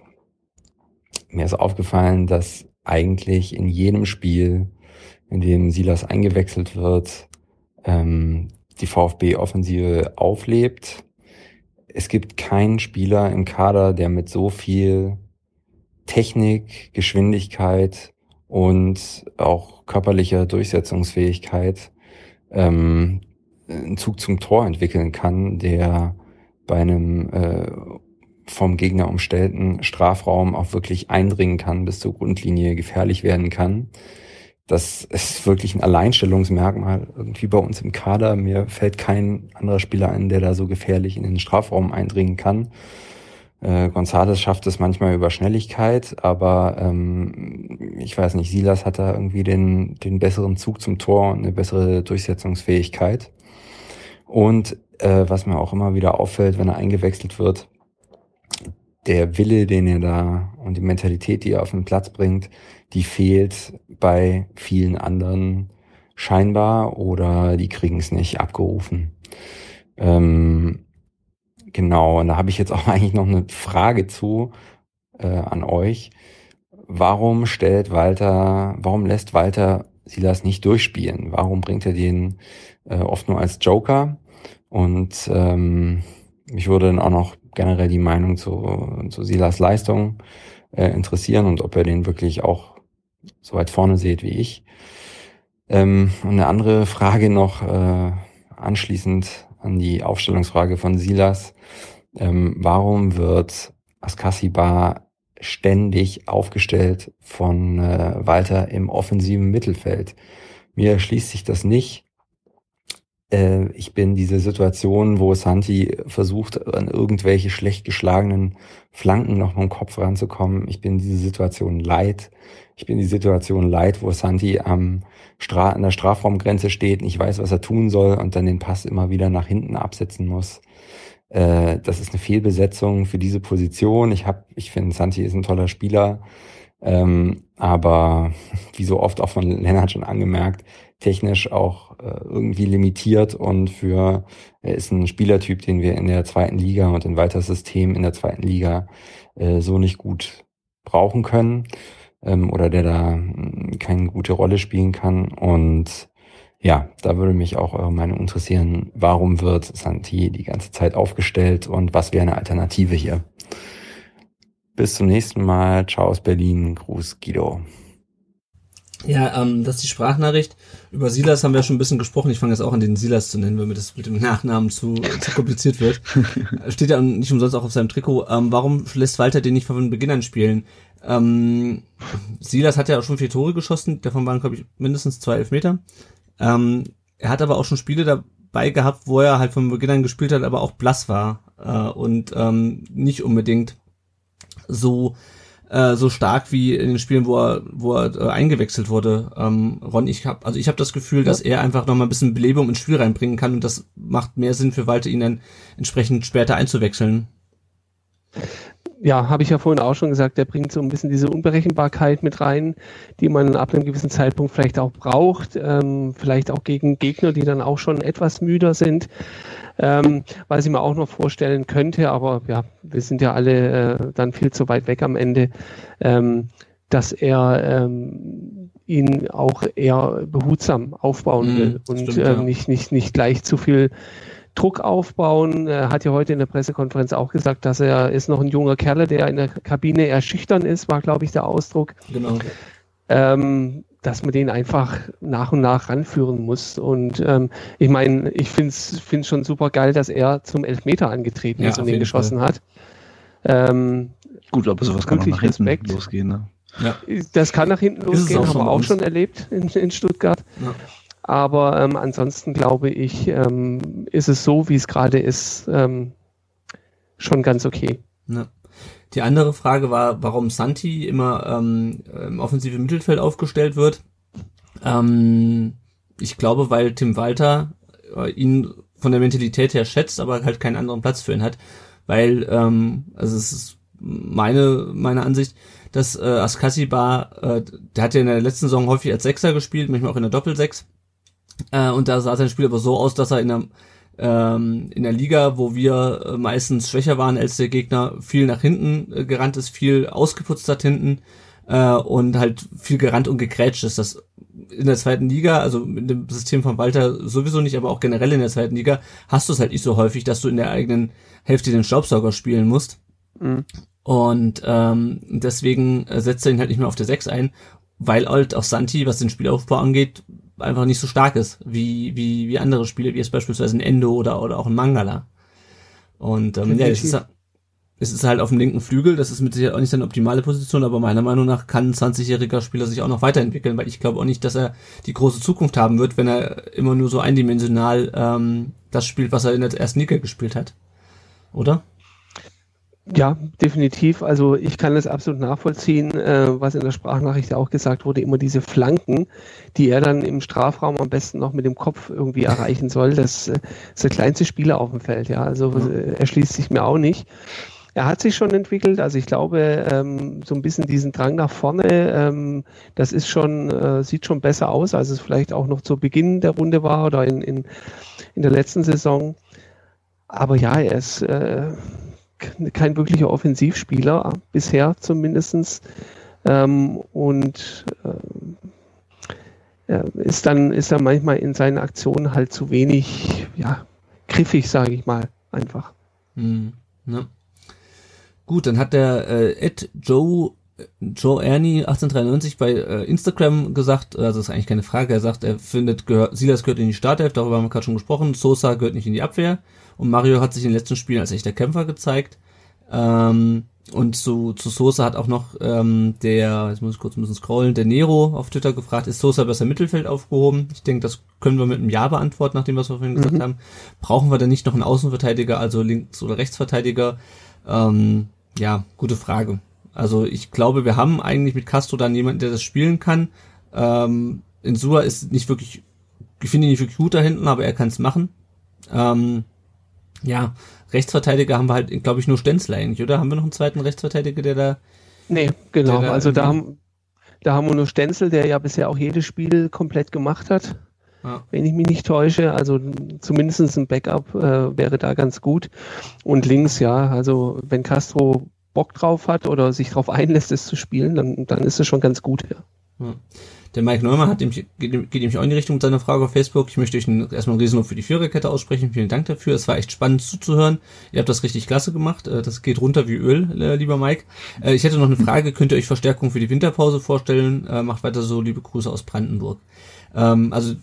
Mir ist aufgefallen, dass eigentlich in jedem Spiel, in dem Silas eingewechselt wird, ähm, die VfB-Offensive auflebt. Es gibt keinen Spieler im Kader, der mit so viel Technik, Geschwindigkeit und auch körperlicher Durchsetzungsfähigkeit ähm, einen Zug zum Tor entwickeln kann, der bei einem äh, vom Gegner umstellten Strafraum auch wirklich eindringen kann, bis zur Grundlinie gefährlich werden kann. Das ist wirklich ein Alleinstellungsmerkmal irgendwie bei uns im Kader. Mir fällt kein anderer Spieler ein, der da so gefährlich in den Strafraum eindringen kann. Äh, González schafft es manchmal über Schnelligkeit, aber ähm, ich weiß nicht, Silas hat da irgendwie den, den besseren Zug zum Tor und eine bessere Durchsetzungsfähigkeit. Und äh, was mir auch immer wieder auffällt, wenn er eingewechselt wird, der Wille, den er da und die Mentalität, die er auf den Platz bringt, die fehlt bei vielen anderen scheinbar oder die kriegen es nicht abgerufen. Ähm, genau, und da habe ich jetzt auch eigentlich noch eine Frage zu äh, an euch. Warum stellt Walter, warum lässt Walter Silas nicht durchspielen? Warum bringt er den äh, oft nur als Joker? Und ähm, mich würde dann auch noch generell die Meinung zu, zu Silas Leistung äh, interessieren und ob er den wirklich auch so weit vorne seht wie ich. Ähm, und eine andere Frage noch äh, anschließend an die Aufstellungsfrage von Silas. Ähm, warum wird Askasiba ständig aufgestellt von äh, Walter im offensiven Mittelfeld? Mir schließt sich das nicht. Äh, ich bin diese Situation, wo Santi versucht, an irgendwelche schlecht geschlagenen Flanken noch mit dem Kopf ranzukommen. Ich bin diese Situation leid. Ich bin die Situation leid, wo Santi am Stra an der Strafraumgrenze steht, nicht weiß, was er tun soll und dann den Pass immer wieder nach hinten absetzen muss. Äh, das ist eine Fehlbesetzung für diese Position. Ich habe, ich finde, Santi ist ein toller Spieler, ähm, aber wie so oft auch von Lennart schon angemerkt, technisch auch äh, irgendwie limitiert und für er ist ein Spielertyp, den wir in der zweiten Liga und in weiter System in der zweiten Liga äh, so nicht gut brauchen können ähm, oder der da mm, keine gute Rolle spielen kann. Und ja, da würde mich auch eure Meinung interessieren, warum wird Santi die ganze Zeit aufgestellt und was wäre eine Alternative hier? Bis zum nächsten Mal. Ciao aus Berlin. Gruß Guido. Ja, ähm, das ist die Sprachnachricht. Über Silas haben wir schon ein bisschen gesprochen. Ich fange jetzt auch an, den Silas zu nennen, weil mir das mit dem Nachnamen zu, zu kompliziert wird. Steht ja nicht umsonst auch auf seinem Trikot. Ähm, warum lässt Walter den nicht von Beginn an spielen? Ähm, Silas hat ja auch schon vier Tore geschossen. Davon waren, glaube ich, mindestens zwei Elfmeter. Ähm, er hat aber auch schon Spiele dabei gehabt, wo er halt von Beginn an gespielt hat, aber auch blass war äh, und ähm, nicht unbedingt so äh, so stark wie in den Spielen, wo er, wo er äh, eingewechselt wurde. Ähm, Ron, ich habe also ich habe das Gefühl, ja. dass er einfach noch mal ein bisschen Belebung ins Spiel reinbringen kann und das macht mehr Sinn für Walter, ihn dann entsprechend später einzuwechseln. Ja, habe ich ja vorhin auch schon gesagt, der bringt so ein bisschen diese Unberechenbarkeit mit rein, die man ab einem gewissen Zeitpunkt vielleicht auch braucht, ähm, vielleicht auch gegen Gegner, die dann auch schon etwas müder sind ähm, was ich mir auch noch vorstellen könnte, aber ja, wir sind ja alle äh, dann viel zu weit weg am Ende, ähm, dass er ähm, ihn auch eher behutsam aufbauen mhm, will und stimmt, äh, ja. nicht, nicht, nicht gleich zu viel Druck aufbauen. Er hat ja heute in der Pressekonferenz auch gesagt, dass er ist noch ein junger Kerl, der in der Kabine eher schüchtern ist, war, glaube ich, der Ausdruck. Genau. Ähm, dass man den einfach nach und nach ranführen muss. Und ähm, ich meine, ich finde es schon super geil, dass er zum Elfmeter angetreten ja, ist und den geschossen Fall. hat. Ähm, Gut, aber sowas kann auch nach hinten Respekt. losgehen. Ne? Ja. Das kann nach hinten losgehen, haben wir auch schon erlebt in, in Stuttgart. Ja. Aber ähm, ansonsten glaube ich, ähm, ist es so, wie es gerade ist, ähm, schon ganz okay. Ja. Die andere Frage war, warum Santi immer ähm, im offensiven Mittelfeld aufgestellt wird. Ähm, ich glaube, weil Tim Walter äh, ihn von der Mentalität her schätzt, aber halt keinen anderen Platz für ihn hat. Weil, ähm, also es ist meine, meine Ansicht, dass äh, Askasiba, äh, der hat ja in der letzten Saison häufig als Sechser gespielt, manchmal auch in der Doppelsechs. Äh, und da sah sein Spiel aber so aus, dass er in der ähm, in der Liga, wo wir äh, meistens schwächer waren als der Gegner, viel nach hinten äh, gerannt ist, viel ausgeputzt hat hinten äh, und halt viel gerannt und gegrätscht ist. Das in der zweiten Liga, also in dem System von Walter sowieso nicht, aber auch generell in der zweiten Liga, hast du es halt nicht so häufig, dass du in der eigenen Hälfte den Staubsauger spielen musst. Mhm. Und ähm, deswegen äh, setzt er ihn halt nicht mehr auf der 6 ein, weil halt auch Santi, was den Spielaufbau angeht, einfach nicht so stark ist, wie, wie, wie andere Spiele, wie es beispielsweise ein Endo oder, oder auch ein Mangala. Und ähm, ja, es ist, es ist halt auf dem linken Flügel, das ist mit Sicherheit auch nicht seine optimale Position, aber meiner Meinung nach kann ein 20-jähriger Spieler sich auch noch weiterentwickeln, weil ich glaube auch nicht, dass er die große Zukunft haben wird, wenn er immer nur so eindimensional ähm, das spielt, was er in der ersten Liga gespielt hat. Oder? Ja, definitiv. Also ich kann das absolut nachvollziehen, äh, was in der Sprachnachricht auch gesagt wurde, immer diese Flanken, die er dann im Strafraum am besten noch mit dem Kopf irgendwie erreichen soll. Das äh, ist der kleinste Spieler auf dem Feld, ja. Also äh, er schließt sich mir auch nicht. Er hat sich schon entwickelt, also ich glaube, ähm, so ein bisschen diesen Drang nach vorne, ähm, das ist schon, äh, sieht schon besser aus, als es vielleicht auch noch zu Beginn der Runde war oder in, in, in der letzten Saison. Aber ja, er ist äh, kein wirklicher Offensivspieler, bisher zumindestens ähm, und äh, ist, dann, ist dann manchmal in seinen Aktionen halt zu wenig ja, griffig, sage ich mal, einfach. Mhm. Ne? Gut, dann hat der äh, Ed Joe Joe Ernie 1893 bei äh, Instagram gesagt, also das ist eigentlich keine Frage, er sagt, er findet, gehör, Silas gehört in die Startelf, darüber haben wir gerade schon gesprochen, Sosa gehört nicht in die Abwehr und Mario hat sich in den letzten Spielen als echter Kämpfer gezeigt. Ähm, und zu, zu Sosa hat auch noch ähm, der, jetzt muss ich kurz ein bisschen scrollen, der Nero auf Twitter gefragt, ist Sosa besser Mittelfeld aufgehoben? Ich denke, das können wir mit einem Ja beantworten, nachdem was wir vorhin gesagt Mhm. haben. Brauchen wir denn nicht noch einen Außenverteidiger, also Links- oder Rechtsverteidiger? Ähm, ja, gute Frage. Also ich glaube, wir haben eigentlich mit Castro dann jemanden, der das spielen kann. Ähm, Insua ist nicht wirklich, ich finde ihn nicht wirklich gut da hinten, aber er kann es machen. Ähm, ja, Rechtsverteidiger haben wir halt, glaube ich, nur Stenzler eigentlich, oder? Haben wir noch einen zweiten Rechtsverteidiger, der da. Nee, genau. Da also da haben, da haben wir nur Stenzel, der ja bisher auch jedes Spiel komplett gemacht hat. Ja. Wenn ich mich nicht täusche, also zumindest ein Backup äh, wäre da ganz gut. Und links, ja, also wenn Castro Bock drauf hat oder sich darauf einlässt, es zu spielen, dann, dann ist es schon ganz gut. Ja. Ja. Der Mike Neumann hat nämlich, geht, nämlich auch in die Richtung mit seiner Frage auf Facebook. Ich möchte euch erstmal ein Riesenlob für die Viererkette aussprechen. Vielen Dank dafür. Es war echt spannend zuzuhören. Ihr habt das richtig klasse gemacht. Äh, Das geht runter wie Öl, äh, lieber Mike. Äh, Ich hätte noch eine Frage. Könnt ihr euch Verstärkung für die Winterpause vorstellen? Macht weiter so. Liebe Grüße aus Brandenburg. Ähm, Also,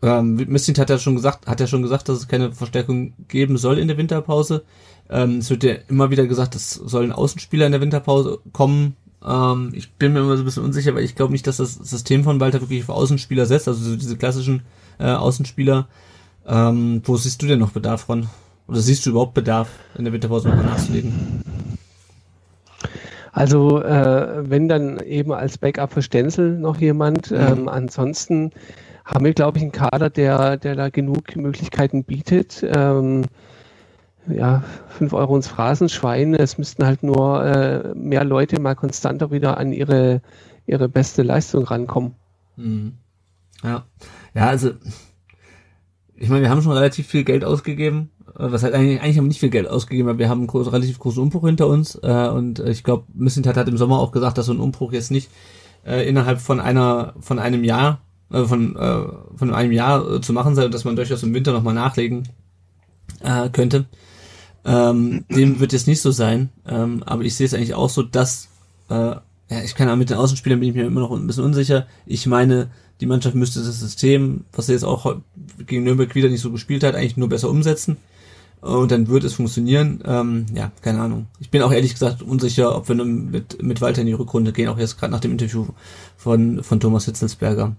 ähm, hat ja schon gesagt, hat ja schon gesagt, dass es keine Verstärkung geben soll in der Winterpause. Ähm, es wird ja immer wieder gesagt, es sollen Außenspieler in der Winterpause kommen. Ähm, ich bin mir immer so ein bisschen unsicher, weil ich glaube nicht, dass das System von Walter wirklich auf Außenspieler setzt, also so diese klassischen äh, Außenspieler. Ähm, wo siehst du denn noch Bedarf von? Oder siehst du überhaupt Bedarf in der Winterpause noch nachzulegen? Also äh, wenn dann eben als Backup für Stenzel noch jemand. Mhm. Ähm, ansonsten haben wir, glaube ich, einen Kader, der, der da genug Möglichkeiten bietet. Ähm, ja, fünf Euro ins Phrasenschwein. Es müssten halt nur äh, mehr Leute mal konstanter wieder an ihre, ihre beste Leistung rankommen. Mhm. Ja. Ja, also ich meine, wir haben schon relativ viel Geld ausgegeben. Äh, Was halt eigentlich, eigentlich haben wir nicht viel Geld ausgegeben, aber wir haben einen groß, relativ großen Umbruch hinter uns. Äh, und ich glaube, Missentat hat im Sommer auch gesagt, dass so ein Umbruch jetzt nicht äh, innerhalb von einer, von einem Jahr, äh, von, äh, von einem Jahr äh, zu machen sei und dass man durchaus im Winter nochmal nachlegen äh, könnte. Ähm, dem wird jetzt nicht so sein. Ähm, aber ich sehe es eigentlich auch so, dass äh, ja, ich kann auch mit den Außenspielern bin ich mir immer noch ein bisschen unsicher. Ich meine, die Mannschaft müsste das System, was sie jetzt auch gegen Nürnberg wieder nicht so gespielt hat, eigentlich nur besser umsetzen. Und dann wird es funktionieren. Ähm, ja, keine Ahnung. Ich bin auch ehrlich gesagt unsicher, ob wir mit, mit Walter in die Rückrunde gehen, auch jetzt gerade nach dem Interview von, von Thomas Hitzelsberger.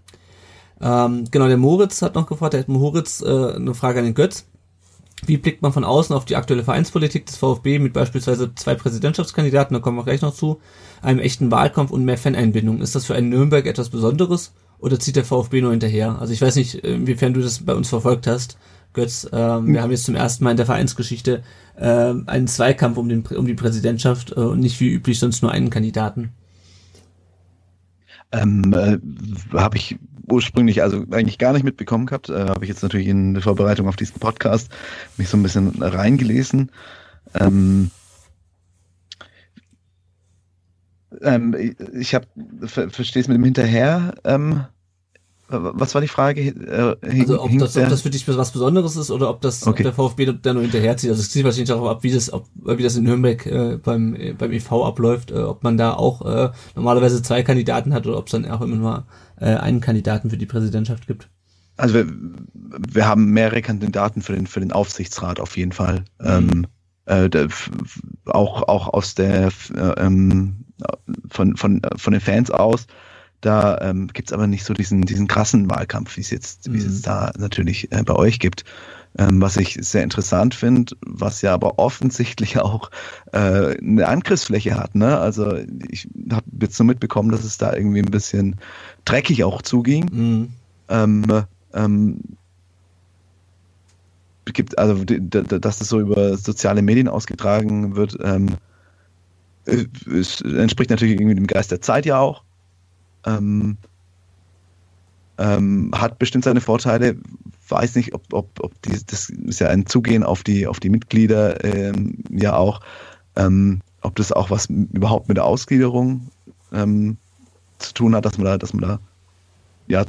Ähm, genau, der Moritz hat noch gefragt, der hat Moritz äh, eine Frage an den Götz. Wie blickt man von außen auf die aktuelle Vereinspolitik des VfB mit beispielsweise zwei Präsidentschaftskandidaten, da kommen wir gleich noch zu, einem echten Wahlkampf und mehr Faneinbindung? Ist das für einen Nürnberg etwas Besonderes oder zieht der VfB nur hinterher? Also ich weiß nicht, inwiefern du das bei uns verfolgt hast, Götz. Ähm, wir haben jetzt zum ersten Mal in der Vereinsgeschichte äh, einen Zweikampf um, den, um die Präsidentschaft äh, und nicht wie üblich sonst nur einen Kandidaten. Ähm, äh, habe ich ursprünglich also eigentlich gar nicht mitbekommen gehabt. Äh, habe ich jetzt natürlich in der Vorbereitung auf diesen Podcast mich so ein bisschen reingelesen. Ähm, ähm, ich habe ver, verstehe es mit dem hinterher. Ähm, was war die Frage? Äh, Also ob das, ob der- das für dich was Besonderes ist oder ob das ob Okay. der VfB da nur hinterherzieht. Also es zieht wahrscheinlich darauf ab, wie das, ob, wie das in Nürnberg äh, beim, äh, beim EV abläuft, äh, ob man da auch äh, normalerweise zwei Kandidaten hat oder ob es dann auch immer nur äh, einen Kandidaten für die Präsidentschaft gibt. Also wir, wir haben mehrere Kandidaten für den für den Aufsichtsrat auf jeden Fall. Ähm, äh, der, f- f- auch auch aus der äh, ähm, von von äh, von den Fans aus. Da ähm, gibt's aber nicht so diesen diesen krassen Wahlkampf, wie es jetzt wie es Mhm. jetzt da natürlich äh, bei euch gibt. Ähm, was ich sehr interessant finde, was ja aber offensichtlich auch äh, eine Angriffsfläche hat. Ne? Also ich habe jetzt so mitbekommen, dass es da irgendwie ein bisschen dreckig auch zuging Mhm. ähm, ähm, gibt, also dass das so über soziale Medien ausgetragen wird, ähm, äh, es entspricht natürlich irgendwie dem Geist der Zeit ja auch. Ähm, ähm, hat bestimmt seine Vorteile. Weiß nicht, ob, ob, ob die, das ist ja ein Zugehen auf die, auf die Mitglieder ähm, ja auch, ähm, ob das auch was überhaupt mit der Ausgliederung ähm, zu tun hat, dass man da, dass man da ja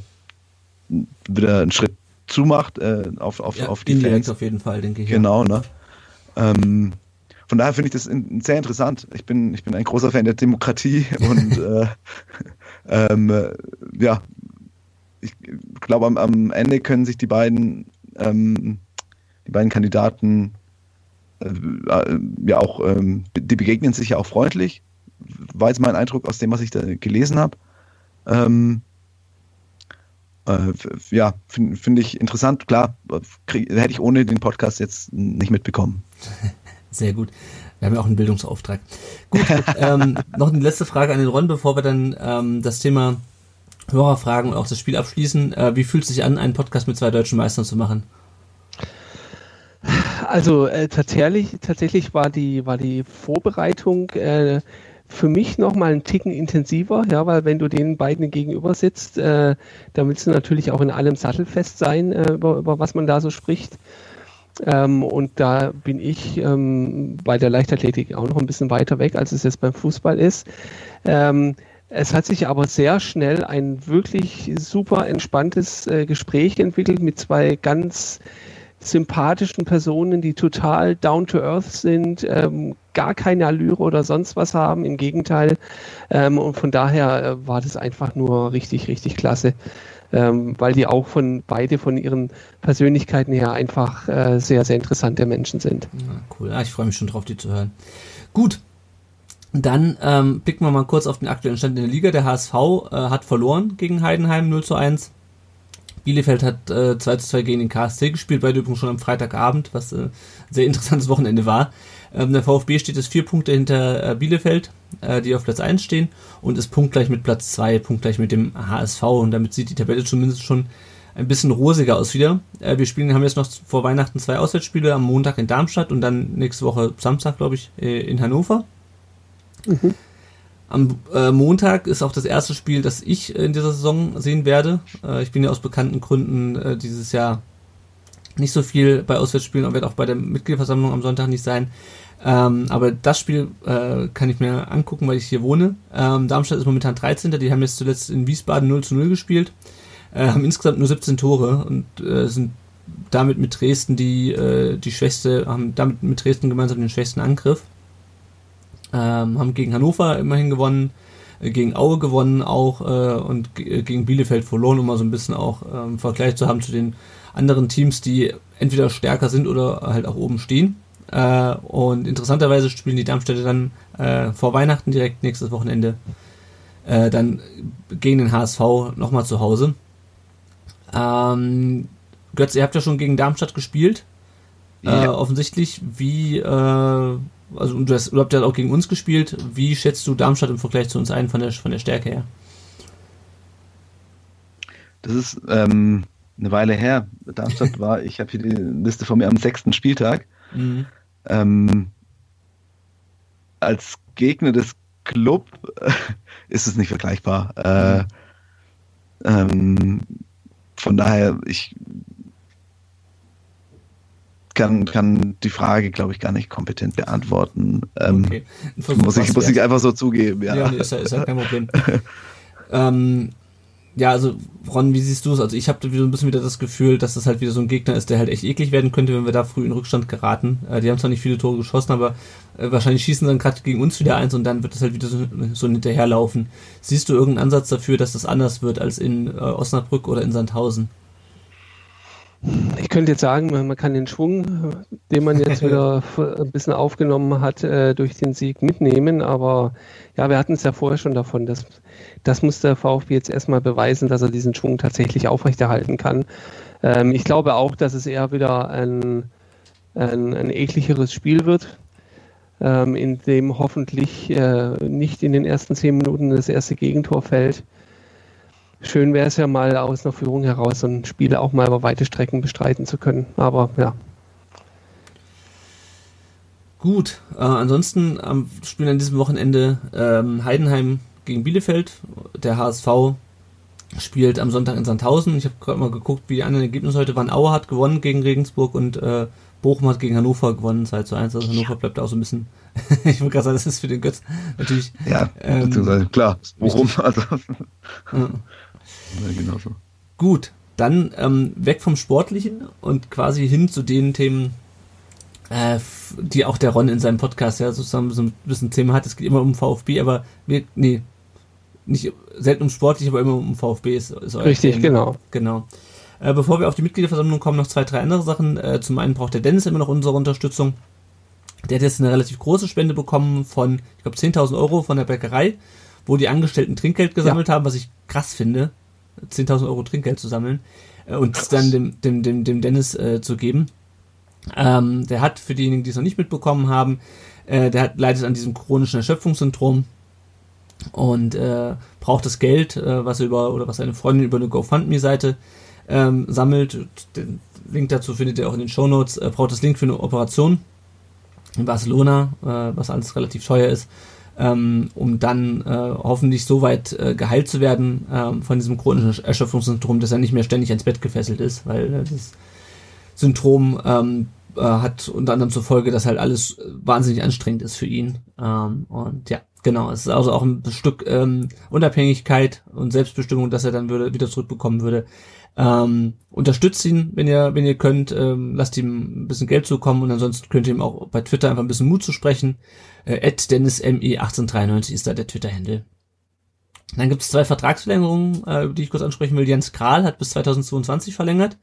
wieder einen Schritt zumacht äh, auf, auf, Ja, auf die indirekt Fans. auf jeden Fall, denke ich. Genau, ne? Ähm, von daher finde ich das in, sehr interessant. Ich bin, ich bin ein großer Fan der Demokratie und äh, ähm, äh, ja, ich glaube, am, am Ende können sich die beiden, ähm, die beiden Kandidaten äh, äh, ja auch, ähm, die begegnen sich ja auch freundlich. War jetzt mein Eindruck aus dem, was ich da gelesen habe. Ähm, äh, ja, finde find ich interessant. Klar, krieg, hätte ich ohne den Podcast jetzt nicht mitbekommen. Sehr gut. Wir haben ja auch einen Bildungsauftrag. Gut, ähm, noch eine letzte Frage an den Ron, bevor wir dann ähm, das Thema Hörerfragen und auch das Spiel abschließen. Äh, wie fühlt es sich an, einen Podcast mit zwei deutschen Meistern zu machen? Also äh, tatsächlich, tatsächlich war die, war die Vorbereitung äh, für mich noch mal einen Ticken intensiver, ja, weil wenn du den beiden gegenüber sitzt, äh, da willst du natürlich auch in allem sattelfest sein, äh, über, über was man da so spricht. Ähm, und da bin ich ähm, bei der Leichtathletik auch noch ein bisschen weiter weg, als es jetzt beim Fußball ist. Ähm, es hat sich aber sehr schnell ein wirklich super entspanntes äh, Gespräch entwickelt mit zwei ganz sympathischen Personen, die total down to earth sind, ähm, gar keine Allüre oder sonst was haben. Im Gegenteil. Ähm, und von daher äh, war das einfach nur richtig, richtig klasse. Ähm, weil die auch von beide von ihren Persönlichkeiten her einfach äh, sehr, sehr interessante Menschen sind. Ja, cool. Ja, ich freue mich schon drauf, die zu hören. Gut. Dann ähm, blicken wir mal kurz auf den aktuellen Stand in der Liga. Der HSV äh, hat verloren gegen Heidenheim 0 zu 1. Bielefeld hat äh, 2 zu 2 gegen den KSC gespielt, beide übrigens schon am Freitagabend, was äh, ein sehr interessantes Wochenende war. Ähm, der VfB steht jetzt vier Punkte hinter äh, Bielefeld, äh, die auf Platz 1 stehen und ist punktgleich mit Platz 2, punktgleich mit dem HSV und damit sieht die Tabelle zumindest schon ein bisschen rosiger aus wieder. Äh, wir spielen, haben jetzt noch vor Weihnachten zwei Auswärtsspiele am Montag in Darmstadt und dann nächste Woche Samstag, glaube ich, äh, in Hannover. Mhm. Am äh, Montag ist auch das erste Spiel, das ich in dieser Saison sehen werde. Äh, ich bin ja aus bekannten Gründen äh, dieses Jahr nicht so viel bei Auswärtsspielen und werde auch bei der Mitgliederversammlung am Sonntag nicht sein. Ähm, aber das Spiel äh, kann ich mir angucken, weil ich hier wohne. Ähm, Darmstadt ist momentan 13. Die haben jetzt zuletzt in Wiesbaden 0 zu 0 gespielt. Äh, haben insgesamt nur 17 Tore und äh, sind damit mit Dresden die, äh, die schwächste, haben damit mit Dresden gemeinsam den schwächsten Angriff. Ähm, haben gegen Hannover immerhin gewonnen, äh, gegen Aue gewonnen auch äh, und gegen Bielefeld verloren, um mal so ein bisschen auch ähm, Vergleich zu haben zu den anderen Teams, die entweder stärker sind oder halt auch oben stehen. Äh, und interessanterweise spielen die Darmstädter dann äh, vor Weihnachten direkt nächstes Wochenende äh, dann gegen den HSV nochmal zu Hause. Ähm, Götz, ihr habt ja schon gegen Darmstadt gespielt. Ja. Äh, offensichtlich, wie äh, also du, hast, du habt ja auch gegen uns gespielt. Wie schätzt du Darmstadt im Vergleich zu uns ein von der, von der Stärke her? Das ist ähm, eine Weile her. Darmstadt war, ich habe hier die Liste von mir am sechsten Spieltag. Mhm. Ähm, als Gegner des Club äh, ist es nicht vergleichbar. Äh, ähm, von daher, ich kann, kann die Frage, glaube ich, gar nicht kompetent beantworten. Ähm, okay. muss, ich, muss ich einfach so zugeben, ja. Ja, ist, ist ja kein Problem. ähm, ja, also Ron, wie siehst du es? Also ich habe so ein bisschen wieder das Gefühl, dass das halt wieder so ein Gegner ist, der halt echt eklig werden könnte, wenn wir da früh in Rückstand geraten. Äh, die haben zwar nicht viele Tore geschossen, aber äh, wahrscheinlich schießen dann gerade gegen uns wieder eins und dann wird das halt wieder so, so hinterherlaufen. Siehst du irgendeinen Ansatz dafür, dass das anders wird als in äh, Osnabrück oder in Sandhausen? Ich könnte jetzt sagen, man kann den Schwung, den man jetzt wieder ein bisschen aufgenommen hat, äh, durch den Sieg mitnehmen. Aber ja, wir hatten es ja vorher schon davon. Dass, das muss der VfB jetzt erstmal beweisen, dass er diesen Schwung tatsächlich aufrechterhalten kann. Ähm, ich glaube auch, dass es eher wieder ein, ein, ein ekligeres Spiel wird, ähm, in dem hoffentlich äh, nicht in den ersten zehn Minuten das erste Gegentor fällt schön wäre es ja mal aus einer Führung heraus so ein Spiel auch mal über weite Strecken bestreiten zu können. Aber ja. Gut, äh, ansonsten ähm, spielen an diesem Wochenende ähm, Heidenheim gegen Bielefeld. Der HSV spielt am Sonntag in Sandhausen. Ich habe gerade mal geguckt, wie die anderen Ergebnisse heute waren. Auer hat gewonnen gegen Regensburg und äh, Bochum hat gegen Hannover gewonnen, 2 zu 1. Also Hannover bleibt auch so ein bisschen. ich würde gerade sagen, das ist für den Götz natürlich. Ja, ähm, klar, Bochum, also. Ja, genau so. Gut, dann ähm, weg vom Sportlichen und quasi hin zu den Themen, äh, die auch der Ron in seinem Podcast ja sozusagen so ein bisschen Thema hat. Es geht immer um VfB, aber wir, nee, nicht selten um sportlich, aber immer um VfB ist, ist euer Richtig, Thema. genau. Genau. Äh, bevor wir auf die Mitgliederversammlung kommen, noch zwei, drei andere Sachen. Äh, zum einen braucht der Dennis immer noch unsere Unterstützung. Der hat jetzt eine relativ große Spende bekommen von, ich glaube, 10.000 Euro von der Bäckerei, wo die Angestellten Trinkgeld gesammelt ja. haben, was ich krass finde, 10.000 Euro Trinkgeld zu sammeln äh, und krass. dann dem, dem, dem, dem Dennis äh, zu geben. Ähm, der hat, für diejenigen, die es noch nicht mitbekommen haben, äh, der hat, leidet an diesem chronischen Erschöpfungssyndrom und äh, braucht das Geld, äh, was er über oder was seine Freundin über eine GoFundMe-Seite ähm, sammelt. Den Link dazu findet ihr auch in den Show Notes. Äh, braucht das Link für eine Operation in Barcelona, äh, was alles relativ teuer ist, ähm, um dann äh, hoffentlich so weit äh, geheilt zu werden ähm, von diesem chronischen Erschöpfungssyndrom, dass er nicht mehr ständig ins Bett gefesselt ist, weil äh, das Syndrom ähm, äh, hat unter anderem zur Folge, dass halt alles wahnsinnig anstrengend ist für ihn. Ähm, und ja, genau, es ist also auch ein Stück ähm, Unabhängigkeit und Selbstbestimmung, dass er dann würde, wieder zurückbekommen würde. Ähm, unterstützt ihn, wenn ihr, wenn ihr könnt, ähm, lasst ihm ein bisschen Geld zukommen und ansonsten könnt ihr ihm auch bei Twitter einfach ein bisschen Mut zu sprechen. Äh, DennisME1893 ist da der Twitter-Handle. Dann gibt es zwei Vertragsverlängerungen, äh, die ich kurz ansprechen will. Jens Kral hat bis 2022 verlängert.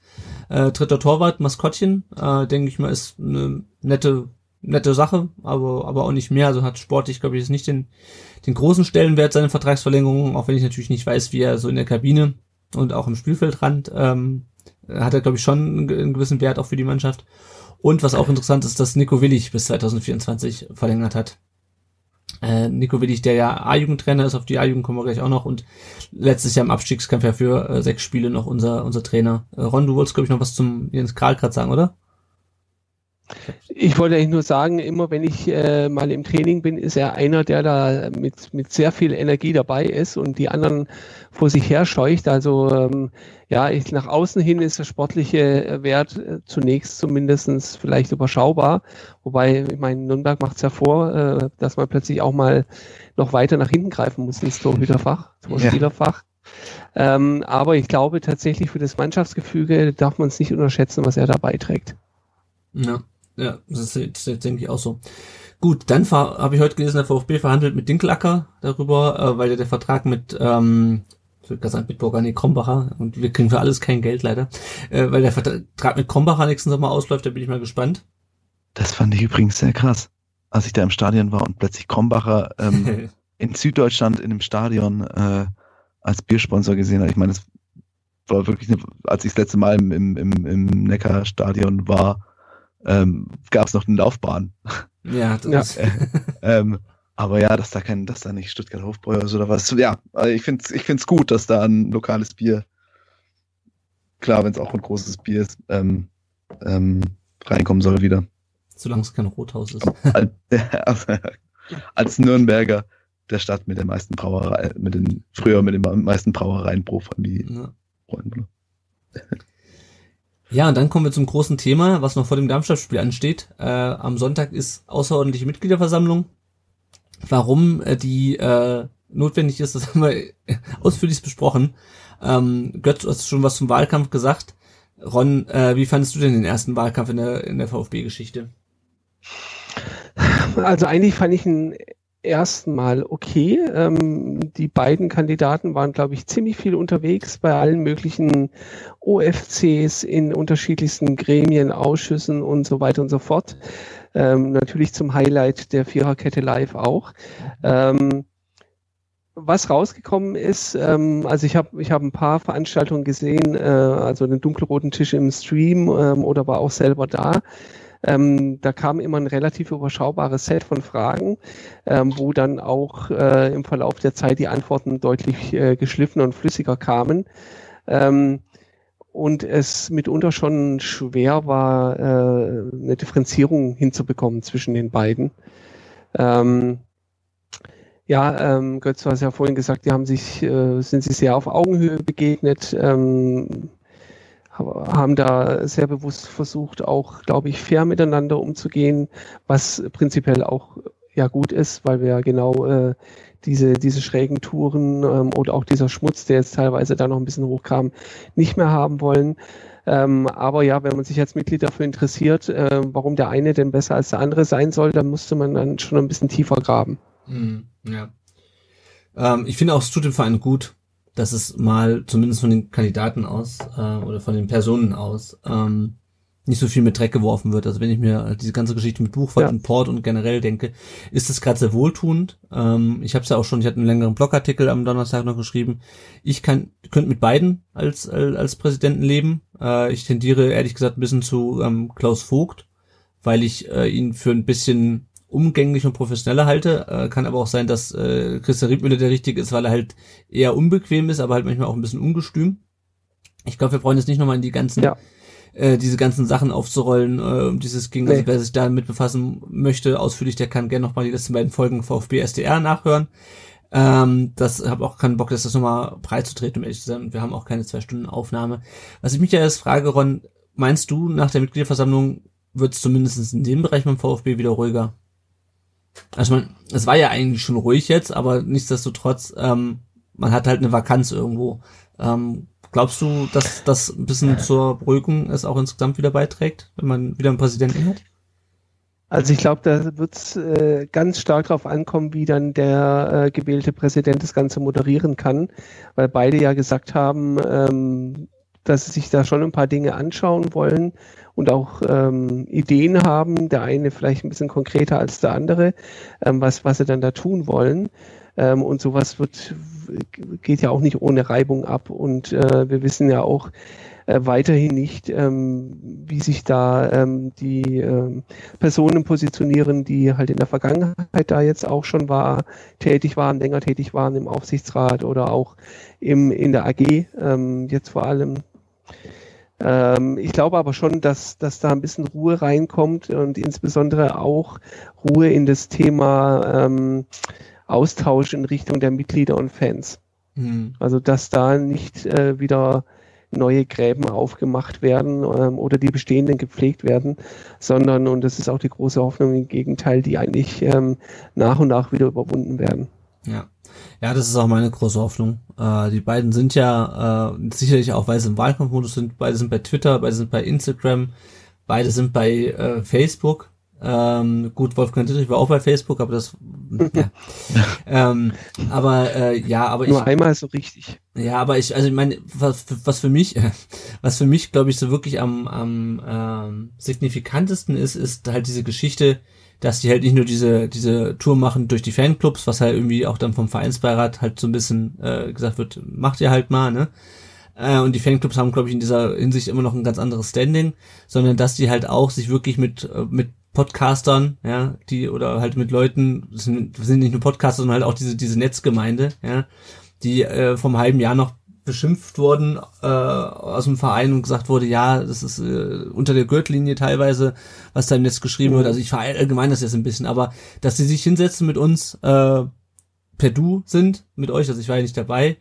Äh, dritter Torwart, Maskottchen, äh, denke ich mal, ist eine nette, nette Sache, aber, aber auch nicht mehr. Also hat sportlich, glaube ich, jetzt nicht den, den großen Stellenwert seine Vertragsverlängerung, auch wenn ich natürlich nicht weiß, wie er so in der Kabine und auch im Spielfeldrand ähm, hat er, glaube ich, schon einen gewissen Wert auch für die Mannschaft. Und was auch interessant ist, dass Nico Willig bis 2024 verlängert hat. Äh, Nico Willig, der ja A-Jugendtrainer ist, auf die A-Jugend kommen wir gleich auch noch und letztes Jahr im Abstiegskampf ja für äh, sechs Spiele noch unser, unser Trainer. Äh, Ron, du wolltest, glaube ich, noch was zum Jens Kral gerade sagen, oder? Ich wollte eigentlich nur sagen, immer wenn ich äh, mal im Training bin, ist er einer, der da mit, mit sehr viel Energie dabei ist und die anderen vor sich her scheucht. Also ähm, ja, ich, nach außen hin ist der sportliche Wert äh, zunächst zumindestens vielleicht überschaubar. Wobei, ich meine, Nürnberg macht es ja vor, äh, dass man plötzlich auch mal noch weiter nach hinten greifen muss ins Torhüterfach, Torspielerfach. Ja. Ähm, aber ich glaube tatsächlich für das Mannschaftsgefüge darf man es nicht unterschätzen, was er da beiträgt. Ja. Ja, das ist, das denke ich auch so. Gut, dann habe ich heute gelesen, der VfB verhandelt mit Dinkelacker darüber, äh, weil ja der Vertrag mit, ähm, ich würde sagen Bitburger, nee, Krombacher, und wir kriegen für alles kein Geld leider, äh, weil der Vertrag mit Krombacher nächsten Sommer ausläuft, da bin ich mal gespannt. Das fand ich übrigens sehr krass, als ich da im Stadion war und plötzlich Krombacher ähm, in Süddeutschland in dem Stadion äh, als Biersponsor gesehen habe. Ich meine, das war wirklich, eine, als ich das letzte Mal im, im, im Neckarstadion war, ähm, gab es noch eine Laufbahn. Ja, das ja. ähm, aber ja, dass da kein, dass da nicht Stuttgart Hofbräu oder was. Ja, also ich finde es ich find's gut, dass da ein lokales Bier, klar, wenn es auch ein großes Bier ist, ähm, ähm, reinkommen soll wieder. Solange es kein Rothaus ist. Als, als Nürnberger der Stadt mit den meisten Brauereien, mit den, früher mit den meisten Brauereien pro Familie. Ja. Ja, und dann kommen wir zum großen Thema, was noch vor dem Darmstadt-Spiel ansteht. Äh, am Sonntag ist außerordentliche Mitgliederversammlung. Warum äh, die äh, notwendig ist, das haben wir ausführlich besprochen. Ähm, Götz, du hast schon was zum Wahlkampf gesagt. Ron, äh, wie fandest du denn den ersten Wahlkampf in der, in der VfB-Geschichte? Also eigentlich fand ich ihn ersten Mal okay. Ähm, die beiden Kandidaten waren, glaube ich, ziemlich viel unterwegs bei allen möglichen OFCs in unterschiedlichsten Gremien, Ausschüssen und so weiter und so fort. Ähm, natürlich zum Highlight der Viererkette Live auch. Ähm, was rausgekommen ist, ähm, also ich habe ich hab ein paar Veranstaltungen gesehen, äh, also den dunkelroten Tisch im Stream ähm, oder war auch selber da. Ähm, da kam immer ein relativ überschaubares Set von Fragen, ähm, wo dann auch äh, im Verlauf der Zeit die Antworten deutlich äh, geschliffener und flüssiger kamen. Ähm, und es mitunter schon schwer war, äh, eine Differenzierung hinzubekommen zwischen den beiden. Ähm, ja, ähm, Götz, du hast ja vorhin gesagt, die haben sich, äh, sind sich sehr auf Augenhöhe begegnet. Ähm, haben da sehr bewusst versucht, auch, glaube ich, fair miteinander umzugehen, was prinzipiell auch ja gut ist, weil wir ja genau äh, diese, diese schrägen Touren ähm, oder auch dieser Schmutz, der jetzt teilweise da noch ein bisschen hochkam, nicht mehr haben wollen. Ähm, aber ja, wenn man sich als Mitglied dafür interessiert, äh, warum der eine denn besser als der andere sein soll, dann musste man dann schon ein bisschen tiefer graben. Mhm, ja. Ähm, ich finde auch, es tut dem Verein gut, dass es mal zumindest von den Kandidaten aus äh, oder von den Personen aus ähm, nicht so viel mit Dreck geworfen wird. Also wenn ich mir diese ganze Geschichte mit Buchwald ja. und Port und generell denke, ist das gerade sehr wohltuend. Ähm, ich habe es ja auch schon, ich hatte einen längeren Blogartikel am Donnerstag noch geschrieben. Ich kann, könnte mit beiden als als, als Präsidenten leben. Äh, ich tendiere ehrlich gesagt ein bisschen zu ähm, Klaus Vogt, weil ich äh, ihn für ein bisschen umgänglich und professioneller halte. Äh, kann aber auch sein, dass äh, Christian Riedmüller der richtige ist, weil er halt eher unbequem ist, aber halt manchmal auch ein bisschen ungestüm. Ich glaube, wir brauchen jetzt nicht nochmal in die ganzen ja äh, diese ganzen Sachen aufzurollen, äh, um dieses Ging. Also nee. wer sich damit befassen möchte, ausführlich, der kann gerne nochmal die letzten beiden Folgen VfB SDR nachhören. Ähm, das habe auch keinen Bock, das, das nochmal breit zu treten, um ehrlich zu sein. Wir haben auch keine zwei Stunden Aufnahme. Was ich mich ja jetzt frage, Ron, meinst du, nach der Mitgliederversammlung wird es zumindest in dem Bereich beim VfB wieder ruhiger? Also man, es war ja eigentlich schon ruhig jetzt, aber nichtsdestotrotz, ähm, man hat halt eine Vakanz irgendwo. Ähm, Glaubst du, dass das ein bisschen zur Beruhigung es auch insgesamt wieder beiträgt, wenn man wieder einen Präsidenten hat? Also ich glaube, da wird es äh, ganz stark darauf ankommen, wie dann der äh, gewählte Präsident das Ganze moderieren kann, weil beide ja gesagt haben, ähm, dass sie sich da schon ein paar Dinge anschauen wollen und auch ähm, Ideen haben, der eine vielleicht ein bisschen konkreter als der andere, ähm, was, was sie dann da tun wollen. Ähm, und sowas wird, geht ja auch nicht ohne Reibung ab. Und äh, wir wissen ja auch äh, weiterhin nicht, ähm, wie sich da ähm, die ähm, Personen positionieren, die halt in der Vergangenheit da jetzt auch schon war, tätig waren, länger tätig waren im Aufsichtsrat oder auch im, in der AG, ähm, jetzt vor allem. Ähm, ich glaube aber schon, dass, dass da ein bisschen Ruhe reinkommt und insbesondere auch Ruhe in das Thema ähm, Austausch in Richtung der Mitglieder und Fans. Mhm. Also dass da nicht äh, wieder neue Gräben aufgemacht werden ähm, oder die bestehenden gepflegt werden, sondern, und das ist auch die große Hoffnung, im Gegenteil, die eigentlich ähm, nach und nach wieder überwunden werden. Ja. Ja, das ist auch meine große Hoffnung. Äh, die beiden sind ja äh, sicherlich auch, weil sie im Wahlkampfmodus sind, beide sind bei Twitter, beide sind bei Instagram, beide sind bei äh, Facebook. Ähm, gut, Wolfgang Dittrich war auch bei Facebook, aber das, ja. ähm, aber äh, ja, aber nur ich, einmal so richtig. Ja, aber ich, also ich meine, was, was für mich, was für mich, glaube ich, so wirklich am, am ähm, signifikantesten ist, ist halt diese Geschichte, dass die halt nicht nur diese diese Tour machen durch die Fanclubs, was halt irgendwie auch dann vom Vereinsbeirat halt so ein bisschen äh, gesagt wird, macht ihr halt mal, ne? Äh, und die Fanclubs haben, glaube ich, in dieser Hinsicht immer noch ein ganz anderes Standing, sondern dass die halt auch sich wirklich mit äh, mit Podcastern, ja, die oder halt mit Leuten, sind, sind nicht nur Podcaster, sondern halt auch diese diese Netzgemeinde, ja, die äh, vom halben Jahr noch beschimpft wurden äh, aus dem Verein und gesagt wurde, ja, das ist äh, unter der Gürtellinie teilweise, was da im Netz geschrieben wird. Also ich verallgemeine das jetzt ein bisschen, aber dass sie sich hinsetzen mit uns äh, per Du sind, mit euch, also ich war ja nicht dabei,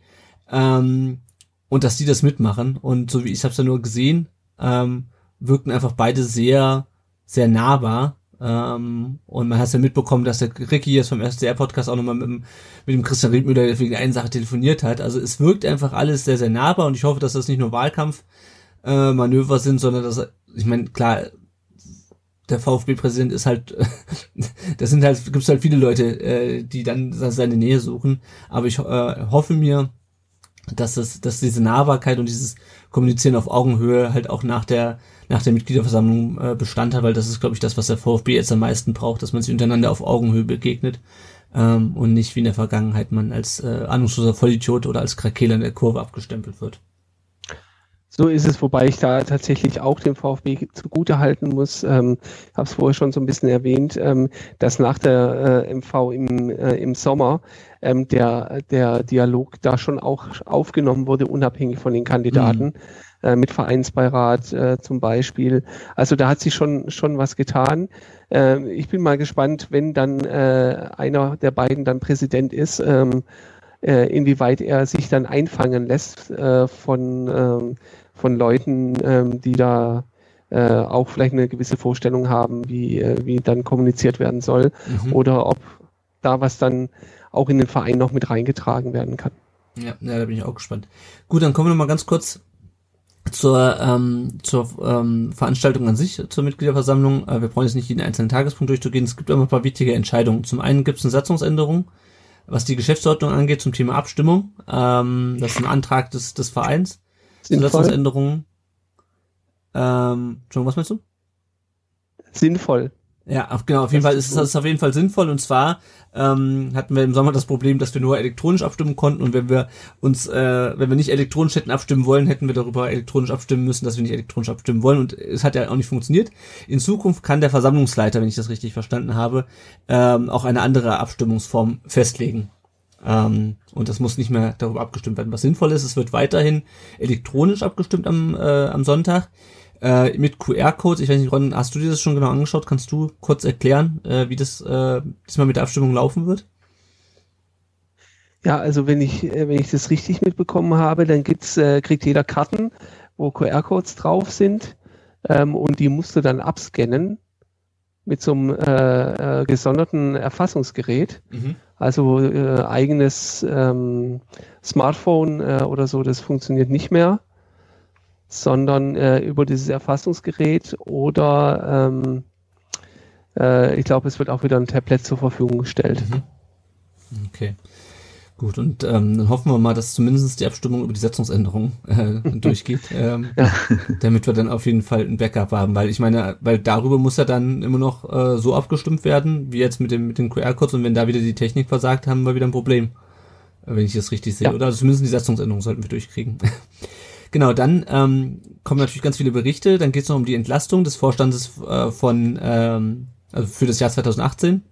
ähm, und dass die das mitmachen. Und so wie ich habe es ja nur gesehen, ähm, wirkten einfach beide sehr sehr nahbar. Ähm, und man hat ja mitbekommen, dass der Ricky jetzt vom SDR-Podcast auch nochmal mit, dem, mit dem Christian Riedmüller wegen einer Sache telefoniert hat. Also es wirkt einfach alles sehr, sehr nahbar und ich hoffe, dass das nicht nur Wahlkampfmanöver äh, sind, sondern dass, ich meine, klar, der VfB-Präsident ist halt, das sind halt, gibt es halt viele Leute, äh, die dann seine Nähe suchen. Aber ich äh, hoffe mir, dass es, dass diese Nahbarkeit und dieses Kommunizieren auf Augenhöhe halt auch nach der nach der Mitgliederversammlung äh, Bestand hat, weil das ist, glaube ich, das, was der VfB jetzt am meisten braucht, dass man sich untereinander auf Augenhöhe begegnet ähm, und nicht wie in der Vergangenheit man als äh, ahnungsloser Vollidiot oder als Krakeler in der Kurve abgestempelt wird. So ist es, wobei ich da tatsächlich auch dem VfB zugute halten muss. Ähm, habe es vorher schon so ein bisschen erwähnt, ähm, dass nach der äh, MV im, äh, im Sommer ähm, der, der Dialog da schon auch aufgenommen wurde, unabhängig von den Kandidaten. Mhm. Äh, mit Vereinsbeirat äh, zum Beispiel. Also da hat sich schon, schon was getan. Äh, ich bin mal gespannt, wenn dann äh, einer der beiden dann Präsident ist, ähm, äh, inwieweit er sich dann einfangen lässt äh, von, ähm, von Leuten, ähm, die da äh, auch vielleicht eine gewisse Vorstellung haben, wie, äh, wie dann kommuniziert werden soll Mhm. oder ob da was dann auch in den Verein noch mit reingetragen werden kann. Ja, ja, da bin ich auch gespannt. Gut, dann kommen wir noch mal ganz kurz zur, ähm, zur ähm, Veranstaltung an sich, zur Mitgliederversammlung. Äh, wir brauchen jetzt nicht jeden einzelnen Tagespunkt durchzugehen. Es gibt aber ein paar wichtige Entscheidungen. Zum einen gibt es eine Satzungsänderung, was die Geschäftsordnung angeht zum Thema Abstimmung. Ähm, das ist ein Antrag des, des Vereins. Zur Sinnvoll. Satzungsänderung. Ähm, Entschuldigung, was meinst du? Sinnvoll. Ja, genau, auf jeden Das Fall ist das ist auf jeden Fall sinnvoll und zwar ähm, hatten wir im Sommer das Problem, dass wir nur elektronisch abstimmen konnten und wenn wir uns, äh, wenn wir nicht elektronisch hätten abstimmen wollen, hätten wir darüber elektronisch abstimmen müssen, dass wir nicht elektronisch abstimmen wollen und es hat ja auch nicht funktioniert. In Zukunft kann der Versammlungsleiter, wenn ich das richtig verstanden habe, ähm, auch eine andere Abstimmungsform festlegen. Ähm, und das muss nicht mehr darüber abgestimmt werden. Was sinnvoll ist, es wird weiterhin elektronisch abgestimmt am, äh, am Sonntag äh, mit QR-Codes. Ich weiß nicht, Ron, hast du dir das schon genau angeschaut? Kannst du kurz erklären, äh, wie das äh, diesmal mit der Abstimmung laufen wird? Ja, also wenn ich, äh, wenn ich das richtig mitbekommen habe, dann gibt's, äh, kriegt jeder Karten, wo QR-Codes drauf sind ähm, und die musst du dann abscannen mit so einem äh, äh, gesonderten Erfassungsgerät. Also äh, eigenes ähm, Smartphone äh, oder so, das funktioniert nicht mehr, sondern äh, über dieses Erfassungsgerät oder ähm, äh, ich glaube, es wird auch wieder ein Tablet zur Verfügung gestellt. Okay. Gut, und ähm, dann hoffen wir mal, dass zumindest die Abstimmung über die Satzungsänderung äh, durchgeht, ähm, Ja. damit wir dann auf jeden Fall ein Backup haben, weil ich meine, weil darüber muss ja dann immer noch äh, so abgestimmt werden, wie jetzt mit dem mit den QR-Codes und wenn da wieder die Technik versagt, haben wir wieder ein Problem, wenn ich das richtig sehe. Ja. Oder also zumindest die Satzungsänderung sollten wir durchkriegen. Genau, dann ähm, kommen natürlich ganz viele Berichte, dann geht es noch um die Entlastung des Vorstandes äh, von ähm, also für das Jahr 2018.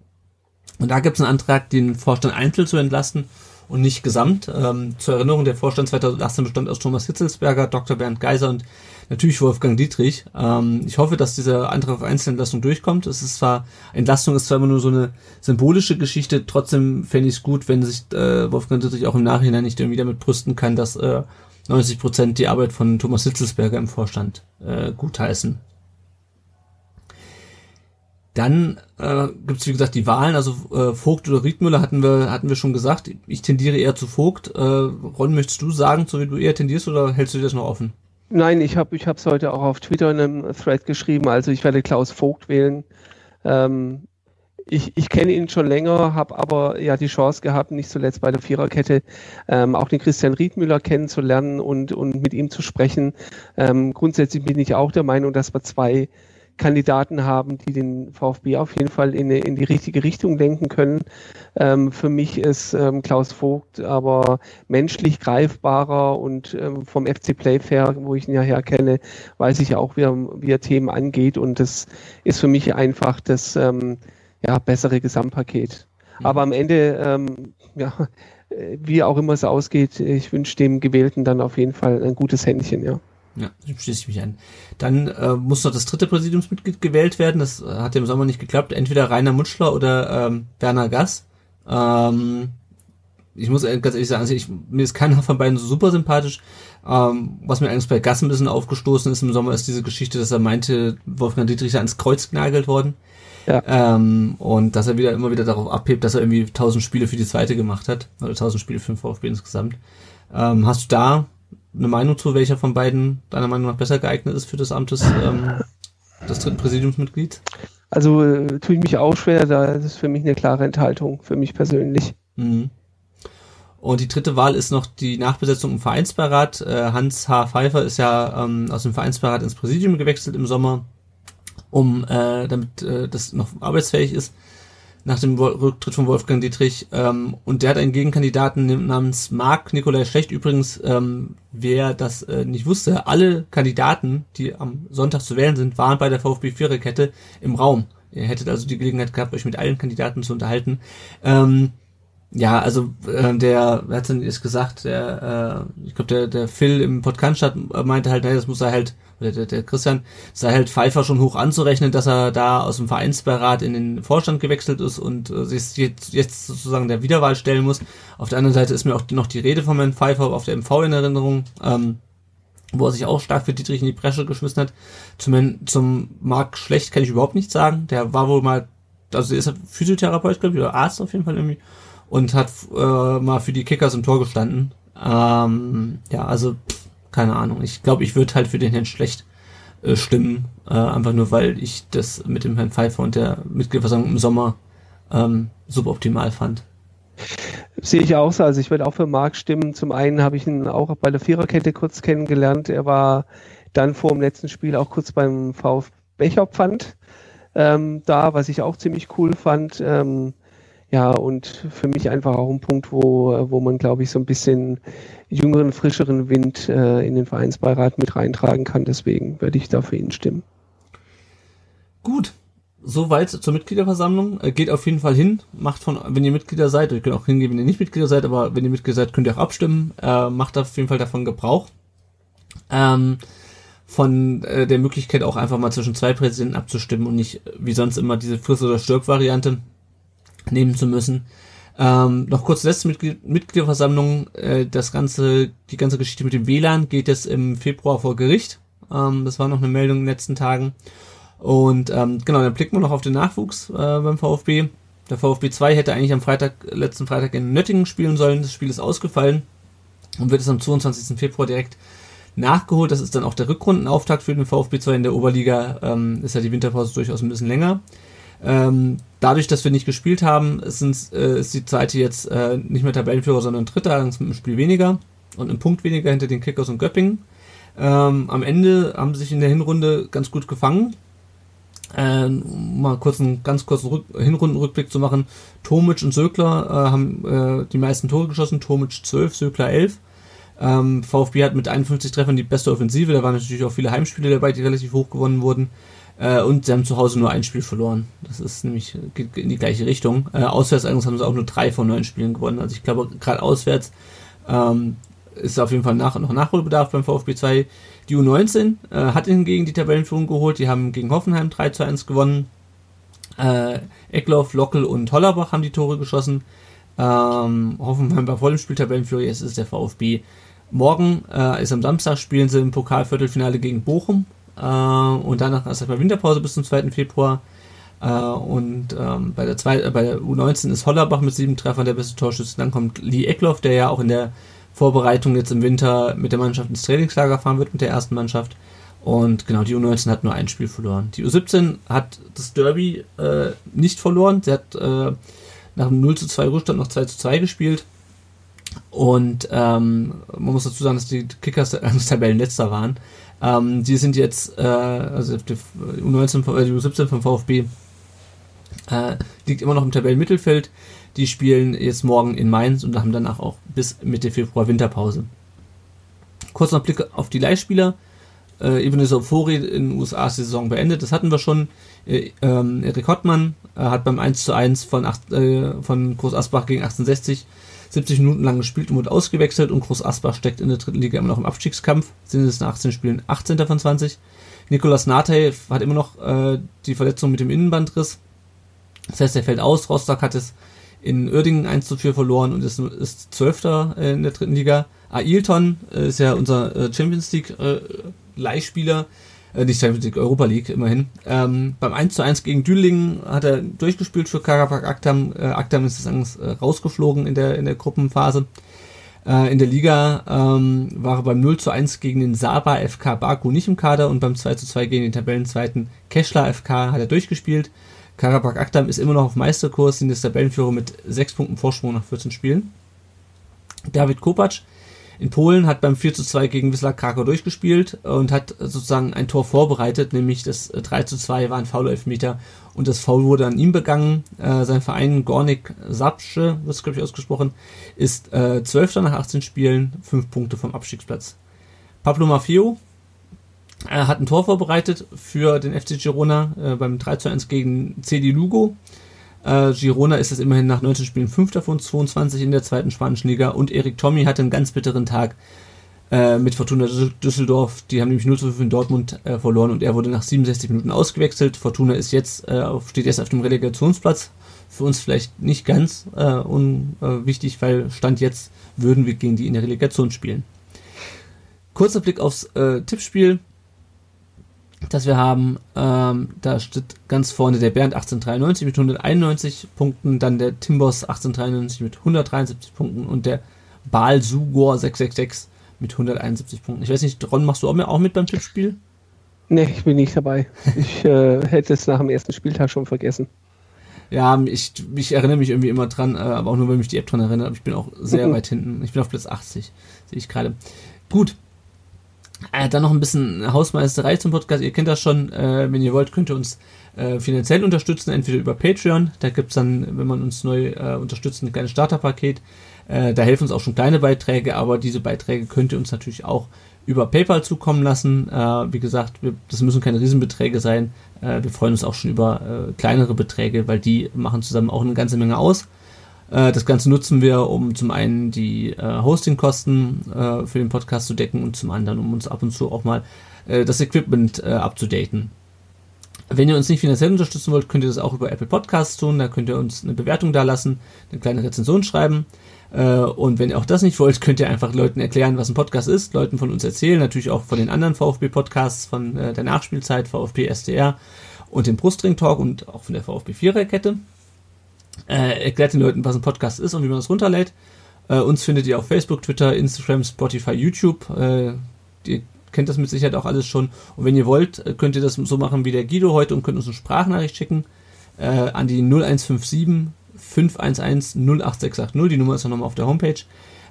Und da gibt es einen Antrag, den Vorstand einzeln zu entlasten und nicht gesamt. Ähm, zur Erinnerung, der Vorstand 2018 bestand aus Thomas Hitzelsberger, Dr. Bernd Geiser und natürlich Wolfgang Dietrich. Ähm, ich hoffe, dass dieser Antrag auf Einzelentlastung durchkommt. Es ist zwar, Entlastung ist zwar immer nur so eine symbolische Geschichte, trotzdem fände ich es gut, wenn sich äh, Wolfgang Dietrich auch im Nachhinein nicht irgendwie damit brüsten kann, dass äh, 90 Prozent die Arbeit von Thomas Hitzelsberger im Vorstand äh, gutheißen. Dann äh, gibt es wie gesagt die Wahlen, also äh, Vogt oder Riedmüller hatten wir hatten wir schon gesagt. Ich tendiere eher zu Vogt. Äh, Ron, möchtest du sagen, so wie du eher tendierst oder hältst du dir das noch offen? Nein, ich habe ich es heute auch auf Twitter in einem Thread geschrieben. Also ich werde Klaus Vogt wählen. Ähm, ich, ich kenne ihn schon länger, habe aber ja die Chance gehabt, nicht zuletzt bei der Viererkette ähm, auch den Christian Riedmüller kennenzulernen und, und mit ihm zu sprechen. Ähm, grundsätzlich bin ich auch der Meinung, dass wir zwei Kandidaten haben, die den VfB auf jeden Fall in, in die richtige Richtung lenken können. Ähm, für mich ist ähm, Klaus Vogt aber menschlich greifbarer und ähm, vom FC Playfair, wo ich ihn ja herkenne, weiß ich auch, wie er, wie er Themen angeht und das ist für mich einfach das ähm, ja, bessere Gesamtpaket. Aber am Ende, ähm, ja, äh, wie auch immer es ausgeht, ich wünsche dem Gewählten dann auf jeden Fall ein gutes Händchen, ja. Ja, schließe ich mich an. Dann äh, muss noch das dritte Präsidiumsmitglied gewählt werden. Das äh, hat im Sommer nicht geklappt. Entweder Rainer Mutschler oder ähm, Werner Gass. Ähm, ich muss ganz ehrlich sagen, also ich, mir ist keiner von beiden so super sympathisch. Ähm, was mir eigentlich bei Gass ein bisschen aufgestoßen ist im Sommer, ist diese Geschichte, dass er meinte, Wolfgang Dietrich sei ans Kreuz genagelt worden. Ja. Ähm, und dass er wieder immer wieder darauf abhebt, dass er irgendwie 1000 Spiele für die zweite gemacht hat. Oder 1000 Spiele für den VfB insgesamt. Ähm, hast du da eine Meinung zu, welcher von beiden deiner Meinung nach besser geeignet ist für das Amt des, ähm, des dritten Präsidiumsmitglieds? Also äh, tue ich mich auch schwer, da ist es für mich eine klare Enthaltung, für mich persönlich. Mhm. Und die dritte Wahl ist noch die Nachbesetzung im Vereinsbeirat. Äh, Hans H. Pfeiffer ist ja ähm, aus dem Vereinsbeirat ins Präsidium gewechselt im Sommer, um äh, damit äh, das noch arbeitsfähig ist nach dem Rücktritt von Wolfgang Dietrich. Ähm, und der hat einen Gegenkandidaten namens Marc Nikolai Schlecht. Übrigens, ähm, wer das äh, nicht wusste, alle Kandidaten, die am Sonntag zu wählen sind, waren bei der VfB Viererkette im Raum. Ihr hättet also die Gelegenheit gehabt, euch mit allen Kandidaten zu unterhalten. Ähm, ja, also äh, der, wer hat denn jetzt gesagt, der, äh, ich glaube, der, der Phil im Podcast äh, meinte halt, naja, das muss er halt, oder der, der Christian, sei halt Pfeiffer schon hoch anzurechnen, dass er da aus dem Vereinsbeirat in den Vorstand gewechselt ist und äh, sich jetzt, jetzt sozusagen der Wiederwahl stellen muss. Auf der anderen Seite ist mir auch noch die Rede von Herrn Pfeiffer auf der MV in Erinnerung. Ähm, wo er sich auch stark für Dietrich in die Bresche geschmissen hat. Zum, zum Marc Schlecht kann ich überhaupt nichts sagen. Der war wohl mal, also der ist Physiotherapeut, glaube ich, oder Arzt auf jeden Fall irgendwie und hat äh, mal für die Kickers im Tor gestanden. Ähm, ja, also pff, keine Ahnung. Ich glaube, ich würde halt für den Herrn Schlecht äh, stimmen, äh, einfach nur weil ich das mit dem Herrn Pfeiffer und der Mitgliederversammlung im Sommer ähm, suboptimal fand. Sehe ich auch so. Also ich würde auch für Marc stimmen. Zum einen habe ich ihn auch bei der Viererkette kurz kennengelernt. Er war dann vor dem letzten Spiel auch kurz beim VfB Becherpfand ähm, da, was ich auch ziemlich cool fand. Ähm, ja, und für mich einfach auch ein Punkt, wo, wo man, glaube ich, so ein bisschen jüngeren, frischeren Wind äh, in den Vereinsbeirat mit reintragen kann. Deswegen würde ich da für ihn stimmen. Gut, soweit zur Mitgliederversammlung. Äh, geht auf jeden Fall hin. Macht von, wenn ihr Mitglieder seid, ihr könnt auch hingehen, wenn ihr nicht Mitglieder seid, aber wenn ihr Mitglieder seid, könnt ihr auch abstimmen. Äh, macht auf jeden Fall davon Gebrauch. Ähm, von äh, der Möglichkeit auch einfach mal zwischen zwei Präsidenten abzustimmen und nicht wie sonst immer diese Friss- oder Stirb-Variante nehmen zu müssen. Ähm, noch kurz letzte Mitglied Mitgliederversammlung. Äh, das ganze, die ganze Geschichte mit dem WLAN geht jetzt im Februar vor Gericht. Ähm, das war noch eine Meldung in den letzten Tagen. Und ähm, genau, dann blicken wir noch auf den Nachwuchs äh, beim VfB. Der VfB 2 hätte eigentlich am Freitag, letzten Freitag in Nöttingen spielen sollen. Das Spiel ist ausgefallen und wird es am 22. Februar direkt nachgeholt. Das ist dann auch der Rückrundenauftakt für den VfB 2 in der Oberliga. Ähm, ist ja die Winterpause durchaus ein bisschen länger. Ähm, dadurch, dass wir nicht gespielt haben, sind, äh, ist die Seite jetzt äh, nicht mehr Tabellenführer, sondern Dritter, allerdings mit einem Spiel weniger und einem Punkt weniger hinter den Kickers und Göppingen. Ähm, am Ende haben sie sich in der Hinrunde ganz gut gefangen. Ähm, mal kurz einen ganz kurzen Rück Hinrundenrückblick zu machen. Tomic und Sökler äh, haben äh, die meisten Tore geschossen. Tomic 12, Sökler 11. Ähm, VfB hat mit 51 Treffern die beste Offensive. Da waren natürlich auch viele Heimspiele dabei, die relativ hoch gewonnen wurden. Äh, und sie haben zu Hause nur ein Spiel verloren. Das ist nämlich geht in die gleiche Richtung. Äh, auswärts allerdings haben sie auch nur drei von neun Spielen gewonnen. Also ich glaube, gerade auswärts ähm, ist auf jeden Fall nach, noch Nachholbedarf beim VfB 2. Die U19 äh, hat hingegen die Tabellenführung geholt. Die haben gegen Hoffenheim 3 zu 1 gewonnen. Äh, Eckloff, Lockel und Hollerbach haben die Tore geschossen. Ähm, Hoffenheim war voll im Spiel Tabellenführer. Jetzt ist der VfB. Morgen äh, ist am Samstag spielen sie im Pokalviertelfinale gegen Bochum. Äh, und danach ist erstmal Winterpause bis zum 2. Februar. Äh, und ähm, bei, der zwei, äh, bei der U19 ist Hollerbach mit sieben Treffern der beste Torschütze. Dann kommt Lee Eckloff, der ja auch in der Vorbereitung jetzt im Winter mit der Mannschaft ins Trainingslager fahren wird, mit der ersten Mannschaft. Und genau, die U19 hat nur ein Spiel verloren. Die U17 hat das Derby äh, nicht verloren. Sie hat äh, nach einem 0 zu 2 Rückstand noch 2 zu 2 gespielt. Und ähm, man muss dazu sagen, dass die Kickers Tabellenletzter waren. Ähm, die sind jetzt, äh, also die U19, äh, die U17 vom VfB äh, liegt immer noch im Tabellenmittelfeld. Die spielen jetzt morgen in Mainz und haben danach auch bis Mitte Februar Winterpause. Kurz noch Blick auf die Leihspieler. Äh, Ebenezer Fori in den USA ist die Saison beendet. Das hatten wir schon. Äh, ähm, Erik Hottmann äh, hat beim 1 zu 1 von, acht, äh, von Groß Asbach gegen 1860 70 Minuten lang gespielt und wurde ausgewechselt und Groß Asbach steckt in der dritten Liga immer noch im Abstiegskampf. Sind es in 18 Spielen 18. von 20. Nikolas Nate hat immer noch äh, die Verletzung mit dem Innenbandriss. Das heißt, er fällt aus. Rostock hat es in Uerdingen 1 zu 4 verloren und ist, ist Zwölfter äh, in der dritten Liga. Ailton äh, ist ja unser äh, Champions League äh, Leihspieler äh, nicht Champions League, Europa League immerhin. Ähm, beim 1 zu 1 gegen Düllingen hat er durchgespielt für Karabakh Aktam. Äh, Aktam ist das äh, rausgeflogen in der, in der Gruppenphase. Äh, in der Liga ähm, war er beim 0 zu 1 gegen den Saba FK Baku nicht im Kader und beim 2 zu 2 gegen den Tabellenzweiten Keschler FK hat er durchgespielt. Karabakh Aktam ist immer noch auf Meisterkurs, sind das Tabellenführer mit 6 Punkten Vorsprung nach 14 Spielen. David Kopacz in Polen, hat beim 4 zu 2 gegen Wisla Krakau durchgespielt und hat sozusagen ein Tor vorbereitet, nämlich das 3 zu 2 war ein Foul-Elfmeter und das Foul wurde an ihm begangen. Äh, sein Verein Gornik Sapsche, wird es glaube ich ausgesprochen, ist äh, 12. nach 18 Spielen, 5 Punkte vom Abstiegsplatz. Pablo Maffeo äh, hat ein Tor vorbereitet für den FC Girona äh, beim 3 zu 1 gegen CD Lugo. Äh, Girona ist es immerhin nach 19 Spielen Fünfter von 22 in der zweiten spanischen Liga und Erik Tommy hatte einen ganz bitteren Tag äh, mit Fortuna Düsseldorf. Die haben nämlich 0 zu 5 in Dortmund äh, verloren und er wurde nach 67 Minuten ausgewechselt. Fortuna ist jetzt, äh, steht jetzt auf dem Relegationsplatz. Für uns vielleicht nicht ganz äh, unwichtig, weil Stand jetzt würden wir gegen die in der Relegation spielen. kurzer Blick aufs äh, Tippspiel, das wir haben. Ähm, da steht ganz vorne der Bernd 1893 mit 191 Punkten, dann der Timbos 1893 mit 173 Punkten und der Baal Sugor 666 mit 171 Punkten. Ich weiß nicht, Ron, machst du auch mit beim Tippspiel? Nee, ich bin nicht dabei. Ich äh, hätte es nach dem ersten Spieltag schon vergessen. Ja, ich, ich erinnere mich irgendwie immer dran, äh, aber auch nur, weil mich die App dran erinnert. Aber ich bin auch sehr weit hinten. Ich bin auf Platz 80, sehe ich gerade. Gut. Äh, dann noch ein bisschen Hausmeisterei zum Podcast. Ihr kennt das schon. Äh, wenn ihr wollt, könnt ihr uns äh, finanziell unterstützen, entweder über Patreon. Da gibt's dann, wenn man uns neu äh, unterstützt, ein kleines Starterpaket. Äh, da helfen uns auch schon kleine Beiträge, aber diese Beiträge könnt ihr uns natürlich auch über PayPal zukommen lassen. Äh, wie gesagt, wir, das müssen keine Riesenbeträge sein. Äh, wir freuen uns auch schon über äh, kleinere Beträge, weil die machen zusammen auch eine ganze Menge aus. Äh, das Ganze nutzen wir, um zum einen die äh, Hostingkosten äh, für den Podcast zu decken und zum anderen, um uns ab und zu auch mal das Equipment abzudaten. Wenn ihr uns nicht finanziell unterstützen wollt, könnt ihr das auch über Apple Podcasts tun. Da könnt ihr uns eine Bewertung da lassen, eine kleine Rezension schreiben. Äh, und wenn ihr auch das nicht wollt, könnt ihr einfach Leuten erklären, was ein Podcast ist, Leuten von uns erzählen, natürlich auch von den anderen VfB-Podcasts, von äh, der Nachspielzeit, VfB SDR und dem Brustring Talk und auch von der VfB Viererkette. Äh, erklärt den Leuten, was ein Podcast ist und wie man das runterlädt. Äh, uns findet ihr auf Facebook, Twitter, Instagram, Spotify, YouTube. Äh, ihr kennt das mit Sicherheit auch alles schon. Und wenn ihr wollt, könnt ihr das so machen wie der Guido heute und könnt uns eine Sprachnachricht schicken äh, an die 0157 511 08680. Die Nummer ist ja nochmal auf der Homepage.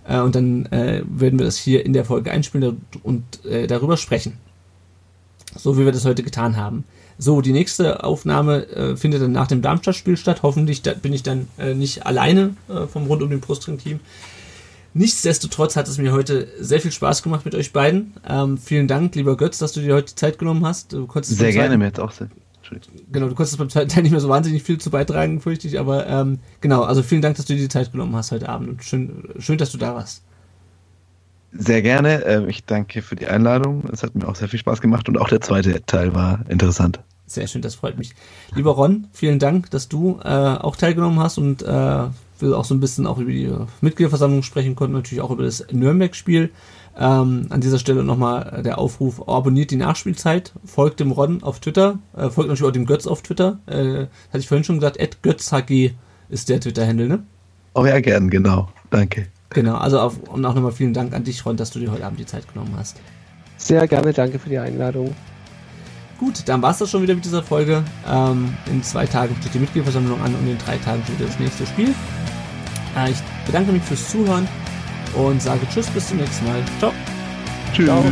Äh, und dann äh, werden wir das hier in der Folge einspielen und äh, darüber sprechen. So wie wir das heute getan haben. So, die nächste Aufnahme äh, findet dann nach dem Darmstadt-Spiel statt. Hoffentlich da bin ich dann äh, nicht alleine äh, vom Rund um den Brustring-Team. Nichtsdestotrotz hat es mir heute sehr viel Spaß gemacht mit euch beiden. Ähm, vielen Dank, lieber Götz, dass du dir heute Zeit genommen hast. Du sehr gerne, mir hat auch sehr Genau, du konntest beim zweiten Teil nicht mehr so wahnsinnig viel zu beitragen, fürchte ich, aber ähm, genau, also vielen Dank, dass du dir die Zeit genommen hast heute Abend und schön, schön dass du da warst. Sehr gerne. Ähm, ich danke für die Einladung. Es hat mir auch sehr viel Spaß gemacht und auch der zweite Teil war interessant. Sehr schön, das freut mich. Lieber Ron, vielen Dank, dass du äh, auch teilgenommen hast und äh, wir auch so ein bisschen auch über die Mitgliederversammlung sprechen konnten, natürlich auch über das Nürnberg-Spiel. Ähm, an dieser Stelle nochmal der Aufruf, abonniert die Nachspielzeit, folgt dem Ron auf Twitter, äh, folgt natürlich auch dem Götz auf Twitter. Äh, hatte ich vorhin schon gesagt, GötzHG ist der Twitter-Handle, ne? Oh ja, gern, genau. Danke. Genau, also auf, und auch nochmal vielen Dank an dich, Ron, dass du dir heute Abend die Zeit genommen hast. Sehr gerne, danke für die Einladung. Gut, dann war es das schon wieder mit dieser Folge. Ähm, in zwei Tagen steht die Mitgliederversammlung an und in drei Tagen steht das nächste Spiel. Äh, ich bedanke mich fürs Zuhören und sage Tschüss, bis zum nächsten Mal. Ciao. Tschüss. Ciao.